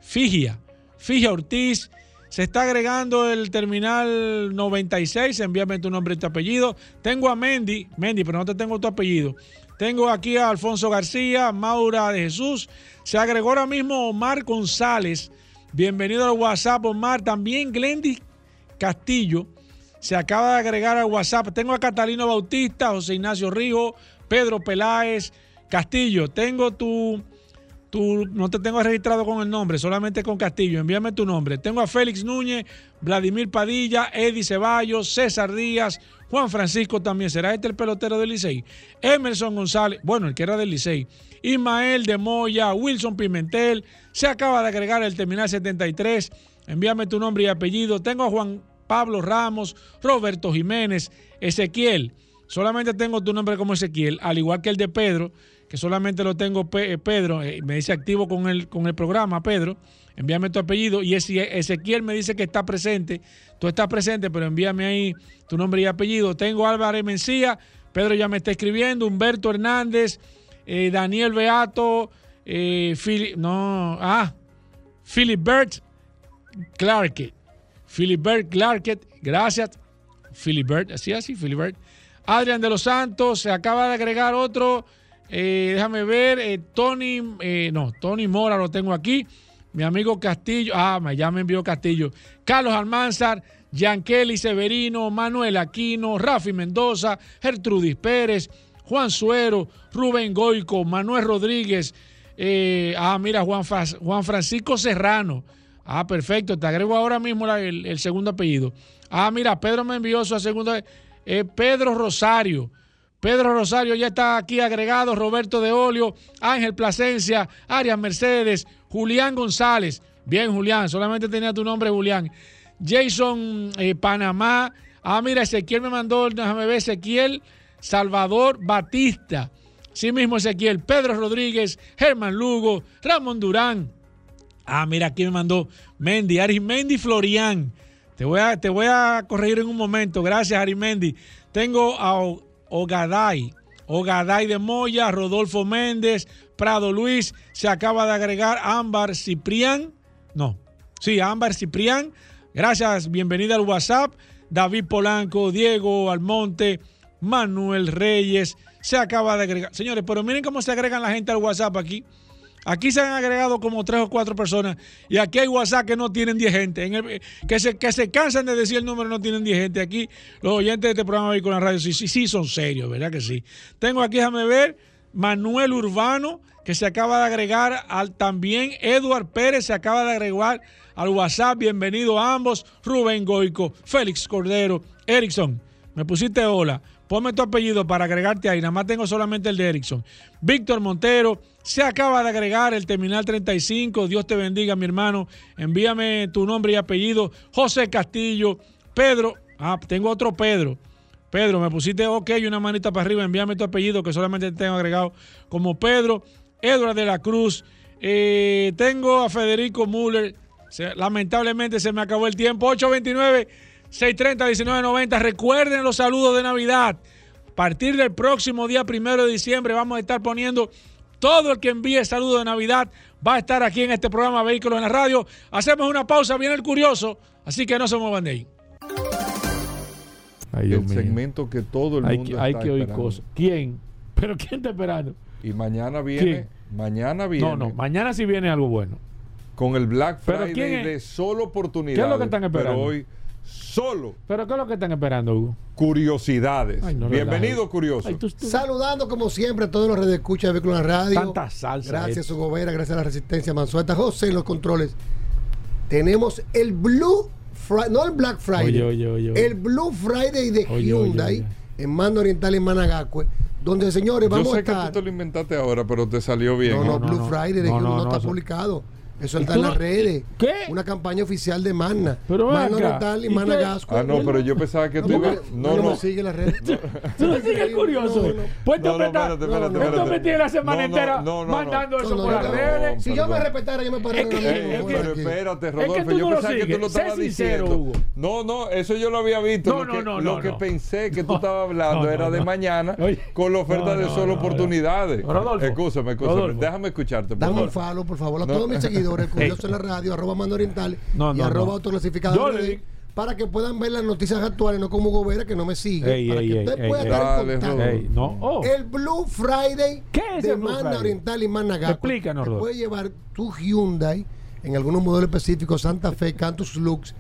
Figia, Figia Ortiz. Se está agregando el terminal 96. Envíame tu nombre y tu apellido. Tengo a Mendy, Mendy, pero no te tengo tu apellido. Tengo aquí a Alfonso García, Maura de Jesús. Se agregó ahora mismo Omar González. Bienvenido al WhatsApp, Omar. También Glendy Castillo se acaba de agregar al WhatsApp. Tengo a Catalino Bautista, José Ignacio Rijo, Pedro Peláez, Castillo. Tengo tu, no te tengo registrado con el nombre, solamente con Castillo. Envíame tu nombre. Tengo a Félix Núñez, Vladimir Padilla, Eddie Ceballos, César Díaz, Juan Francisco también. ¿Será este el pelotero del Licey? Emerson González, bueno, el que era del Licey. Ismael de Moya, Wilson Pimentel. Se acaba de agregar el terminal 73. Envíame tu nombre y apellido. Tengo a Juan Pablo Ramos, Roberto Jiménez, Ezequiel. Solamente tengo tu nombre como Ezequiel, al igual que el de Pedro, que solamente lo tengo Pe Pedro. Eh, me dice activo con el, con el programa, Pedro. Envíame tu apellido. Y Ezequiel me dice que está presente. Tú estás presente, pero envíame ahí tu nombre y apellido. Tengo Álvarez Mencía. Pedro ya me está escribiendo. Humberto Hernández. Eh, Daniel Beato. Eh, Philip, no, ah, Philibert Clarke. Philibert Clarke, gracias. Philibert, así, así, Philibert. Adrián de los Santos, se acaba de agregar otro. Eh, déjame ver, eh, Tony, eh, no, Tony Mora lo tengo aquí. Mi amigo Castillo, ah, ya me envió Castillo. Carlos Almanzar, Giankelly Severino, Manuel Aquino, Rafi Mendoza, Gertrudis Pérez, Juan Suero, Rubén Goico, Manuel Rodríguez. Eh, ah, mira, Juan, Juan Francisco Serrano. Ah, perfecto. Te agrego ahora mismo el, segundo apellido. Ah, mira, Pedro me envió su segunda. Eh, Pedro Rosario. Pedro Rosario ya está aquí agregado. Roberto de Olio, Ángel Plasencia, Arias Mercedes, Julián González. Bien, Julián, solamente tenía tu nombre, Julián. Jason eh, Panamá. Ah, mira, Ezequiel me mandó, déjame ver, Ezequiel Salvador Batista. Sí mismo Ezequiel, Pedro Rodríguez, Germán Lugo, Ramón Durán. Ah, mira, aquí me mandó Mendy, Arimendi Florian. Te voy, a, te voy a corregir en un momento. Gracias, Arimendi. Tengo a Ogaday, Ogaday de Moya, Rodolfo Méndez, Prado Luis, se acaba de agregar Ámbar Ciprián, no, sí, Ámbar Ciprián, gracias, bienvenida al WhatsApp, David Polanco, Diego Almonte, Manuel Reyes, se acaba de agregar. Señores, pero miren cómo se agregan la gente al WhatsApp aquí. Aquí se han agregado como tres o cuatro personas y aquí hay WhatsApp que no tienen 10 gente, que, se, que se cansan de decir el número no tienen 10 gente. Aquí los oyentes de este programa con la radio sí, sí, sí son serios, ¿verdad que sí? Tengo aquí, déjame ver, Manuel Urbano, que se acaba de agregar al también Eduard Pérez, se acaba de agregar al WhatsApp. Bienvenido a ambos. Rubén Goico, Félix Cordero, Erickson. Me pusiste hola. Ponme tu apellido para agregarte ahí. Nada más tengo solamente el de Erickson. Víctor Montero. Se acaba de agregar el terminal 35. Dios te bendiga, mi hermano. Envíame tu nombre y apellido. José Castillo. Pedro. Ah, tengo otro Pedro. Pedro, me pusiste ok y una manita para arriba. Envíame tu apellido que solamente tengo agregado como Pedro. Edward de la Cruz. Eh, tengo a Federico Müller. Lamentablemente se me acabó el tiempo. 829-630-1990. Recuerden los saludos de Navidad. A partir del próximo día primero de diciembre vamos a estar poniendo todo el que envíe saludos de Navidad. Va a estar aquí en este programa Vehículos en la Radio. Hacemos una pausa, viene el curioso. Así que no se muevan de ahí. Ay, el mío. segmento que todo el Hay mundo que, hay que oír cosas. ¿Quién? ¿Pero quién está esperando? Y mañana viene, ¿Quién? mañana viene No, no, mañana sí viene algo bueno. con el Black ¿Pero Friday quién es? de solo oportunidades. ¿Qué es lo que están esperando? Pero hoy solo ¿Pero qué es lo que están esperando, Hugo? curiosidades. Ay, no Bienvenido, curioso. Ay, tú- tú- Saludando como siempre a todos los redes escucha de Vehículos en la Radio. Tanta salsa. Gracias, esto. Hugo Vera, gracias a la Resistencia Mansueta. José en los controles. Tenemos el Blue Friday, no el Black Friday, Oye, oye, oye, oye. el Blue Friday de Hyundai oye. en Mando Oriental en Managacue, donde señores Yo vamos a sé que estar. tú te lo inventaste ahora, pero te salió bien. No, no, Blue no. Friday de No, Hyundai no, no, no, está eso- publicado. Eso ¿Y está tú en las no- redes. ¿Qué? Una campaña oficial de Magna. Pero Magna. Oriental y, ¿Y Magna? Gasco. Ah, no, pero yo pensaba que No, tú ibas. No, no sigue en las redes. Tú no sigues curioso. No, no. Pues No, tú no, me estás- espérate, espérate, tú me espérate. tienes la semana No, no, entera no, no, no. mandando eso No, no, por no, las no. redes. Si yo me respetara, yo me parara Pero espérate, Es Rodolfo, yo pensaba que tú lo estabas diciendo. No, no, eso yo lo había visto. No, lo no, que, no, lo no, que no. pensé que tú No, estabas hablando no, era no, de no. mañana con la oferta No, de no, solo no, no. oportunidades. Rodolfo, Escúchame, escúchame. Déjame escucharte. Dame un follow, por favor, a No. todos mis seguidores, curioso en la radio, arroba mando oriental No, y arroba no. para que puedan ver las noticias actuales, no como Hugo Vera, que no me sigue, Ey, para ey, que usted ey, pueda ey. estar en Dale, contacto. Rodolfo. Ey, no. Oh. El Blue Friday ¿Qué es de Friday? Oriental y Gasco. Explícanos, Te Rodolfo. puedes llevar tu Hyundai en algunos modelos específicos, Santa Fe, Cantus Lux,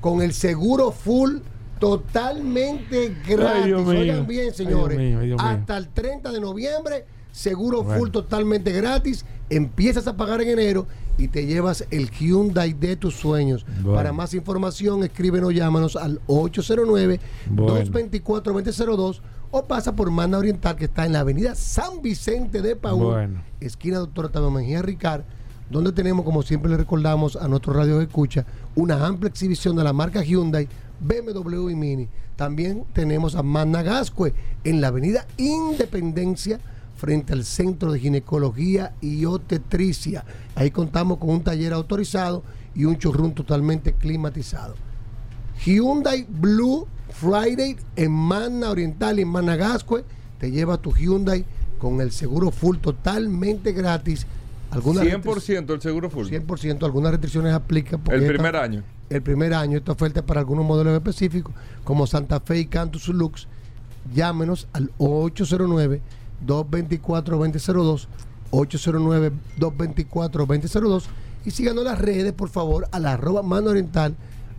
con el seguro full totalmente gratis. Oigan bien, Ay, señores. Dios mío, ay, Dios mío. Hasta el 30 de noviembre, seguro Bueno. full totalmente gratis. Empiezas a pagar en enero y te llevas el Hyundai de tus sueños. Bueno. Para más información, escríbenos o llámanos al 809-224-2002 o pasa por Manda Oriental, que está en la avenida San Vicente de Paúl, Bueno. esquina Doctora Tadeo Mejía Ricard, donde tenemos, como siempre le recordamos a nuestro radio de escucha, una amplia exhibición de la marca Hyundai, BMW y Mini. También tenemos a Magna Gascue en la avenida Independencia, frente al Centro de Ginecología y Obstetricia. Ahí contamos con un taller autorizado y un showroom totalmente climatizado. Hyundai Blue Friday en Magna Oriental y en Managascue. Te lleva tu Hyundai con el seguro full totalmente gratis. Algunas 100% el seguro full. 100%, algunas restricciones aplican. El esta- primer año. El primer año, esta oferta es para algunos modelos específicos, como Santa Fe y Cantus Lux. Llámenos al 809-224-2002, 809-224-2002 y síganos las redes, por favor, a la arroba mano oriental,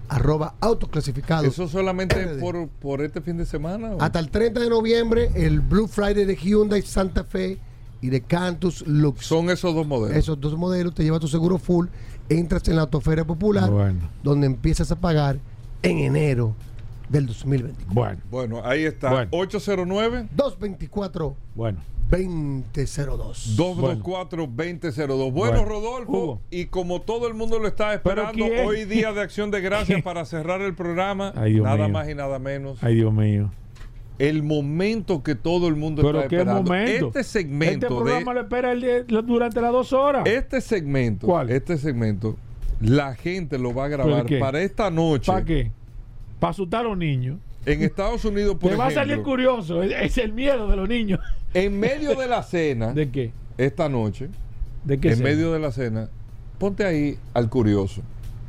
arroba autoclasificado. ¿Eso solamente por, por este fin de semana? o? Hasta el 30 de noviembre, el Blue Friday de Hyundai Santa Fe y de Cantus Lux. Son esos dos modelos. Esos dos modelos te lleva tu seguro full, entras en la autoferia popular, Bueno. donde empiezas a pagar en enero del 2020. Bueno, Bueno, ahí está. Bueno. 809 224 bueno. 2002. 224-2002. Bueno, Bueno. Rodolfo, Hugo. y como todo el mundo lo está esperando, hoy día de acción de gracias para cerrar el programa, Ay, Dios nada mío. más y nada menos. Ay, Dios mío. El momento que todo el mundo Pero está qué esperando. momento. Este segmento Este programa de, lo espera el día- lo- durante las dos horas. este segmento, ¿Cuál? este segmento, la gente lo va a grabar para esta noche. ¿Para qué? Para asustar a los niños. en Estados Unidos, por Te va a salir ejemplo, curioso. Es, es el miedo de los niños. en medio de la cena, ¿De qué? esta noche, ¿De qué en cena? medio de la cena, ponte ahí al curioso.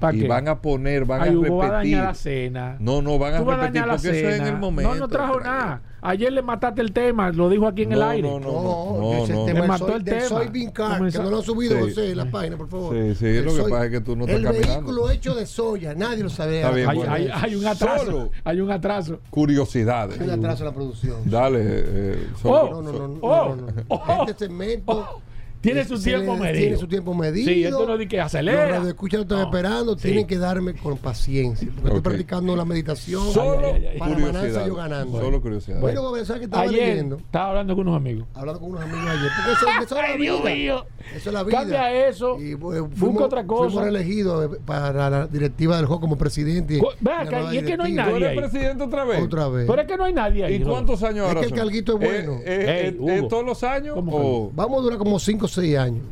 ¿Pa' Y qué? van a poner, van Ay, a Hugo va a repetir. dañar la cena. No, no, van a Tú vas a repetir la porque eso es en cena. el momento. No, no trajo tranquilo. nada. Ayer le mataste el tema, lo dijo aquí en el No, aire. no, no, No, no, no. del mató soy- el tema. soybean car, Comenzó- que no lo ha subido Sí. José en la página, por favor. Sí, sí, El lo que soy- pasa es que tú no estás El caminando. vehículo hecho de soya, nadie lo sabe. Está bien, hay, bueno. hay- hay un atraso. Solo. Hay un atraso. Curiosidades. Hay un atraso en la producción. Dale. eh, Oh, solo- No, no, no, no, Oh, no, no, no. oh, Este segmento oh. Tiene su tiempo le- medido. Tiene su tiempo medido. Sí, esto no es de que acelera. Los lo están No. esperando. Sí. Tienen que darme con paciencia. Porque estoy practicando la meditación. Solo Ay, ay, ay. Para curiosidades. Mananza yo ganando. Solo curiosidades. Bueno, a ver, ¿sabes qué estaba Ayer leyendo? estaba hablando con unos amigos. Hablando con unos amigos ayer. Porque eso, eso es la Dios vida. mío. Eso es la vida. Cambia eso. Y, pues, Busca otra cosa. Fuimos reelegidos eh, para la directiva del juego como presidente. Co- Ve La acá, nueva y es que no hay. ¿Tú nadie eres ahí. presidente otra vez? Otra vez. Pero es que no hay nadie ahí. ¿Y cuántos años Es ahora que el son? carguito es bueno. ¿Eh, eh, todos los años? ¿Cómo que Vamos a durar como 5 6 años.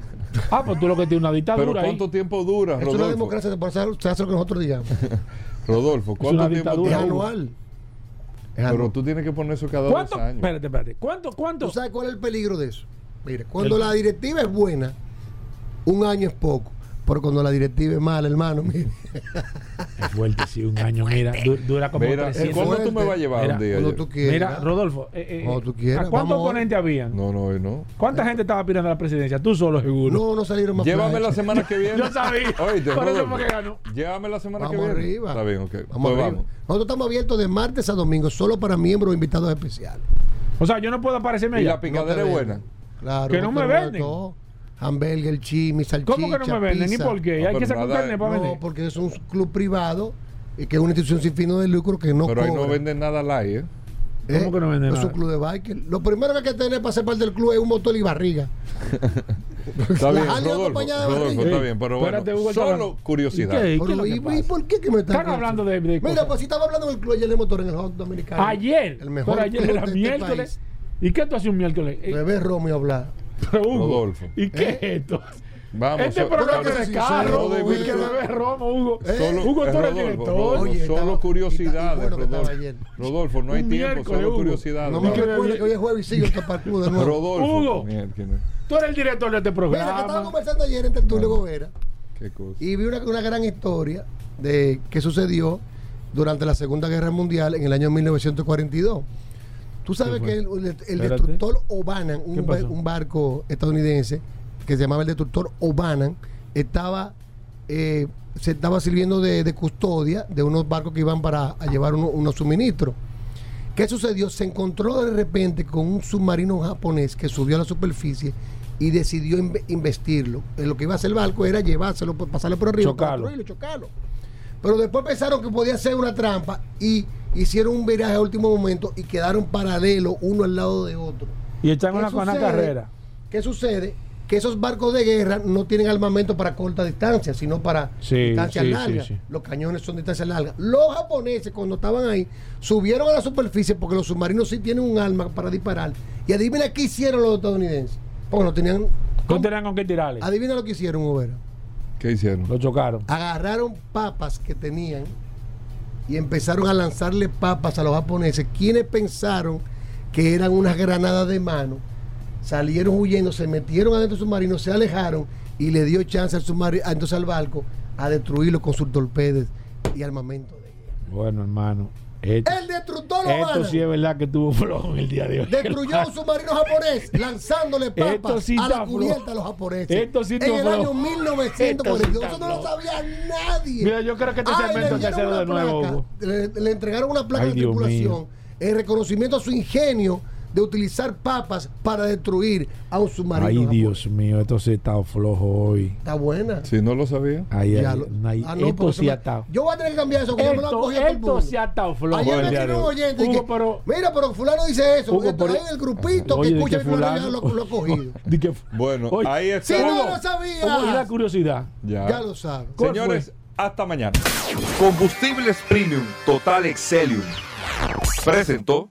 Ah, pues tú lo que tienes una ¿Pero dictadura ahí. cuánto tiempo dura, Es una Rodolfo? democracia, se hace lo que nosotros digamos. Rodolfo, ¿cuánto tiempo Es dura? Hugo. anual. Es Pero tú tienes que poner eso cada dos años. Espérate, espérate. ¿Cuánto? ¿Cuánto? ¿Tú sabes cuál es el peligro de eso? Mire, cuando El- la directiva es buena, un año es poco. Pero cuando la directiva es mala, hermano, mire. Es fuerte, sí, un año, mira, du- dura como Mira, 300. ¿cuándo tú me vas a llevar Mira, un día? Cuando tú quieras. Mira, Rodolfo, eh, eh, tú quieras, ¿a cuántos oponentes habían? No, no, no. ¿Cuánta gente estaba aspirando a la presidencia? Tú solo, seguro. No, no salieron más Llévame la semana que viene. Yo sabía. Oíste, Por eso Rodolfo, fue que ganó. Llévame la semana Vamos que viene. arriba. Está bien, ok. Vamos Pues arriba. vamos. Nosotros estamos abiertos de martes a domingo, solo para miembros o invitados especiales. O sea, yo no puedo aparecerme ¿Y allá. la picadera No es buena? Claro. Que no me venden. Hamburger, chimi, salchicha, ¿Cómo que no me venden? ¿Y pizza. por qué? No, Hay que sacar nada, carne para No, vender. porque es un club privado y que es una institución sin fines de lucro que no Pero ahí no venden nada light, ¿eh? ¿Eh? ¿Cómo que no venden Es nada? un club de biker. Lo primero que hay que tener para ser parte del club es un motor y barriga. Está bien, Rodolfo. Rodolfo, está bien, pero espérate, bueno, solo hablando. curiosidad. ¿Y qué? Es por qué que me están Están hablando de, de Mira, pues si estaba hablando del club ayer de motor en el hot dominicano. Ayer. El mejor pero ayer club era de este miércoles. país. ¿Y qué tú haces un miércoles? Eh, Bebé Romeo hablar. Pero Hugo, Rodolfo. ¿Y qué ¿Eh? es esto? Vamos, este so- programa es de carro. solo de bebé romo, Hugo. ¿Eh? Hugo, tú eres Rodolfo, director. Rodolfo, Oye, solo estaba- curiosidades, y bueno Rodolfo. Rodolfo, no hay tiempo, solo Hugo. curiosidades. No me recuerdo que hoy es jueves y Taparcú de nuevo. Rodolfo. Hugo. Tú eres el director de este Mira, que estaba programa. conversando ayer entre Tulio Gobera Qué cosa. y vi una, una gran historia de que sucedió durante la Segunda Guerra Mundial en el año 1942. Tú sabes ¿Qué que el, destructor O'Bannon, ¿Qué un, ba- pasó? un barco estadounidense que se llamaba el destructor O'Bannon, estaba eh, se estaba sirviendo de, de custodia de unos barcos que iban para a llevar uno- unos suministros. ¿Qué sucedió? Se encontró de repente con un submarino japonés que subió a la superficie y decidió inve- investirlo. Eh, Lo que iba a hacer el barco era llevárselo, pasarlo por arriba, chocarlo. Pero después pensaron que podía ser una trampa y hicieron un viraje a último momento y quedaron paralelos uno al lado de otro. Y echan ¿Qué una, una sucede? carrera. ¿Qué sucede? Que esos barcos de guerra no tienen armamento para corta distancia, sino para Sí, distancias sí, largas. sí, sí. Los cañones son distancias largas. Los japoneses, cuando estaban ahí, subieron a la superficie porque los submarinos sí tienen un arma para disparar. Y adivina qué hicieron los estadounidenses. Porque no tenían. No tenían con qué tirarle. Adivina lo que hicieron, Ubera. ¿Qué hicieron? Lo chocaron. Agarraron papas que tenían y empezaron a lanzarle papas a los japoneses. Quienes pensaron que eran unas granadas de mano, salieron huyendo, se metieron adentro del submarino, se alejaron y le dio chance al entonces al barco, a destruirlo con sus torpedos y armamento. Bueno, hermano. Esto, El destructor esto sí es verdad que tuvo flojo el día de hoy. Destruyó un submarino japonés lanzándole papas sí a la cubierta flojo. a los japoneses. Esto sí en el flojo. año Esto 1942. sí Eso no lo sabía nadie. Mira, yo creo que este segmento hay que hacerlo de nuevo, placa. Le, le entregaron una placa Ay, de tripulación en reconocimiento a su ingenio de utilizar papas para destruir a un submarino. Ay. Dios mío, esto sí está flojo hoy. Está buena. Si no lo sabía. Ay, ay, Ya lo- ay, Ah, no, esto sí se ha estado. Yo voy a tener que cambiar eso. Esto, sí ha estado flojo Ayer me escribió un oyente Hugo, que, pero... mira, pero fulano dice eso. Hugo, pero- ahí en el grupito Oye, que ¿de escucha el ya fulano? lo, lo ha cogido. Que- Bueno, Oye, ahí si está. no Hugo, lo sabía. Hugo, y la curiosidad. Ya. Ya lo sabes. ¿Cuál Señores, hasta mañana. Combustibles Premium Total Excelium. Presentó.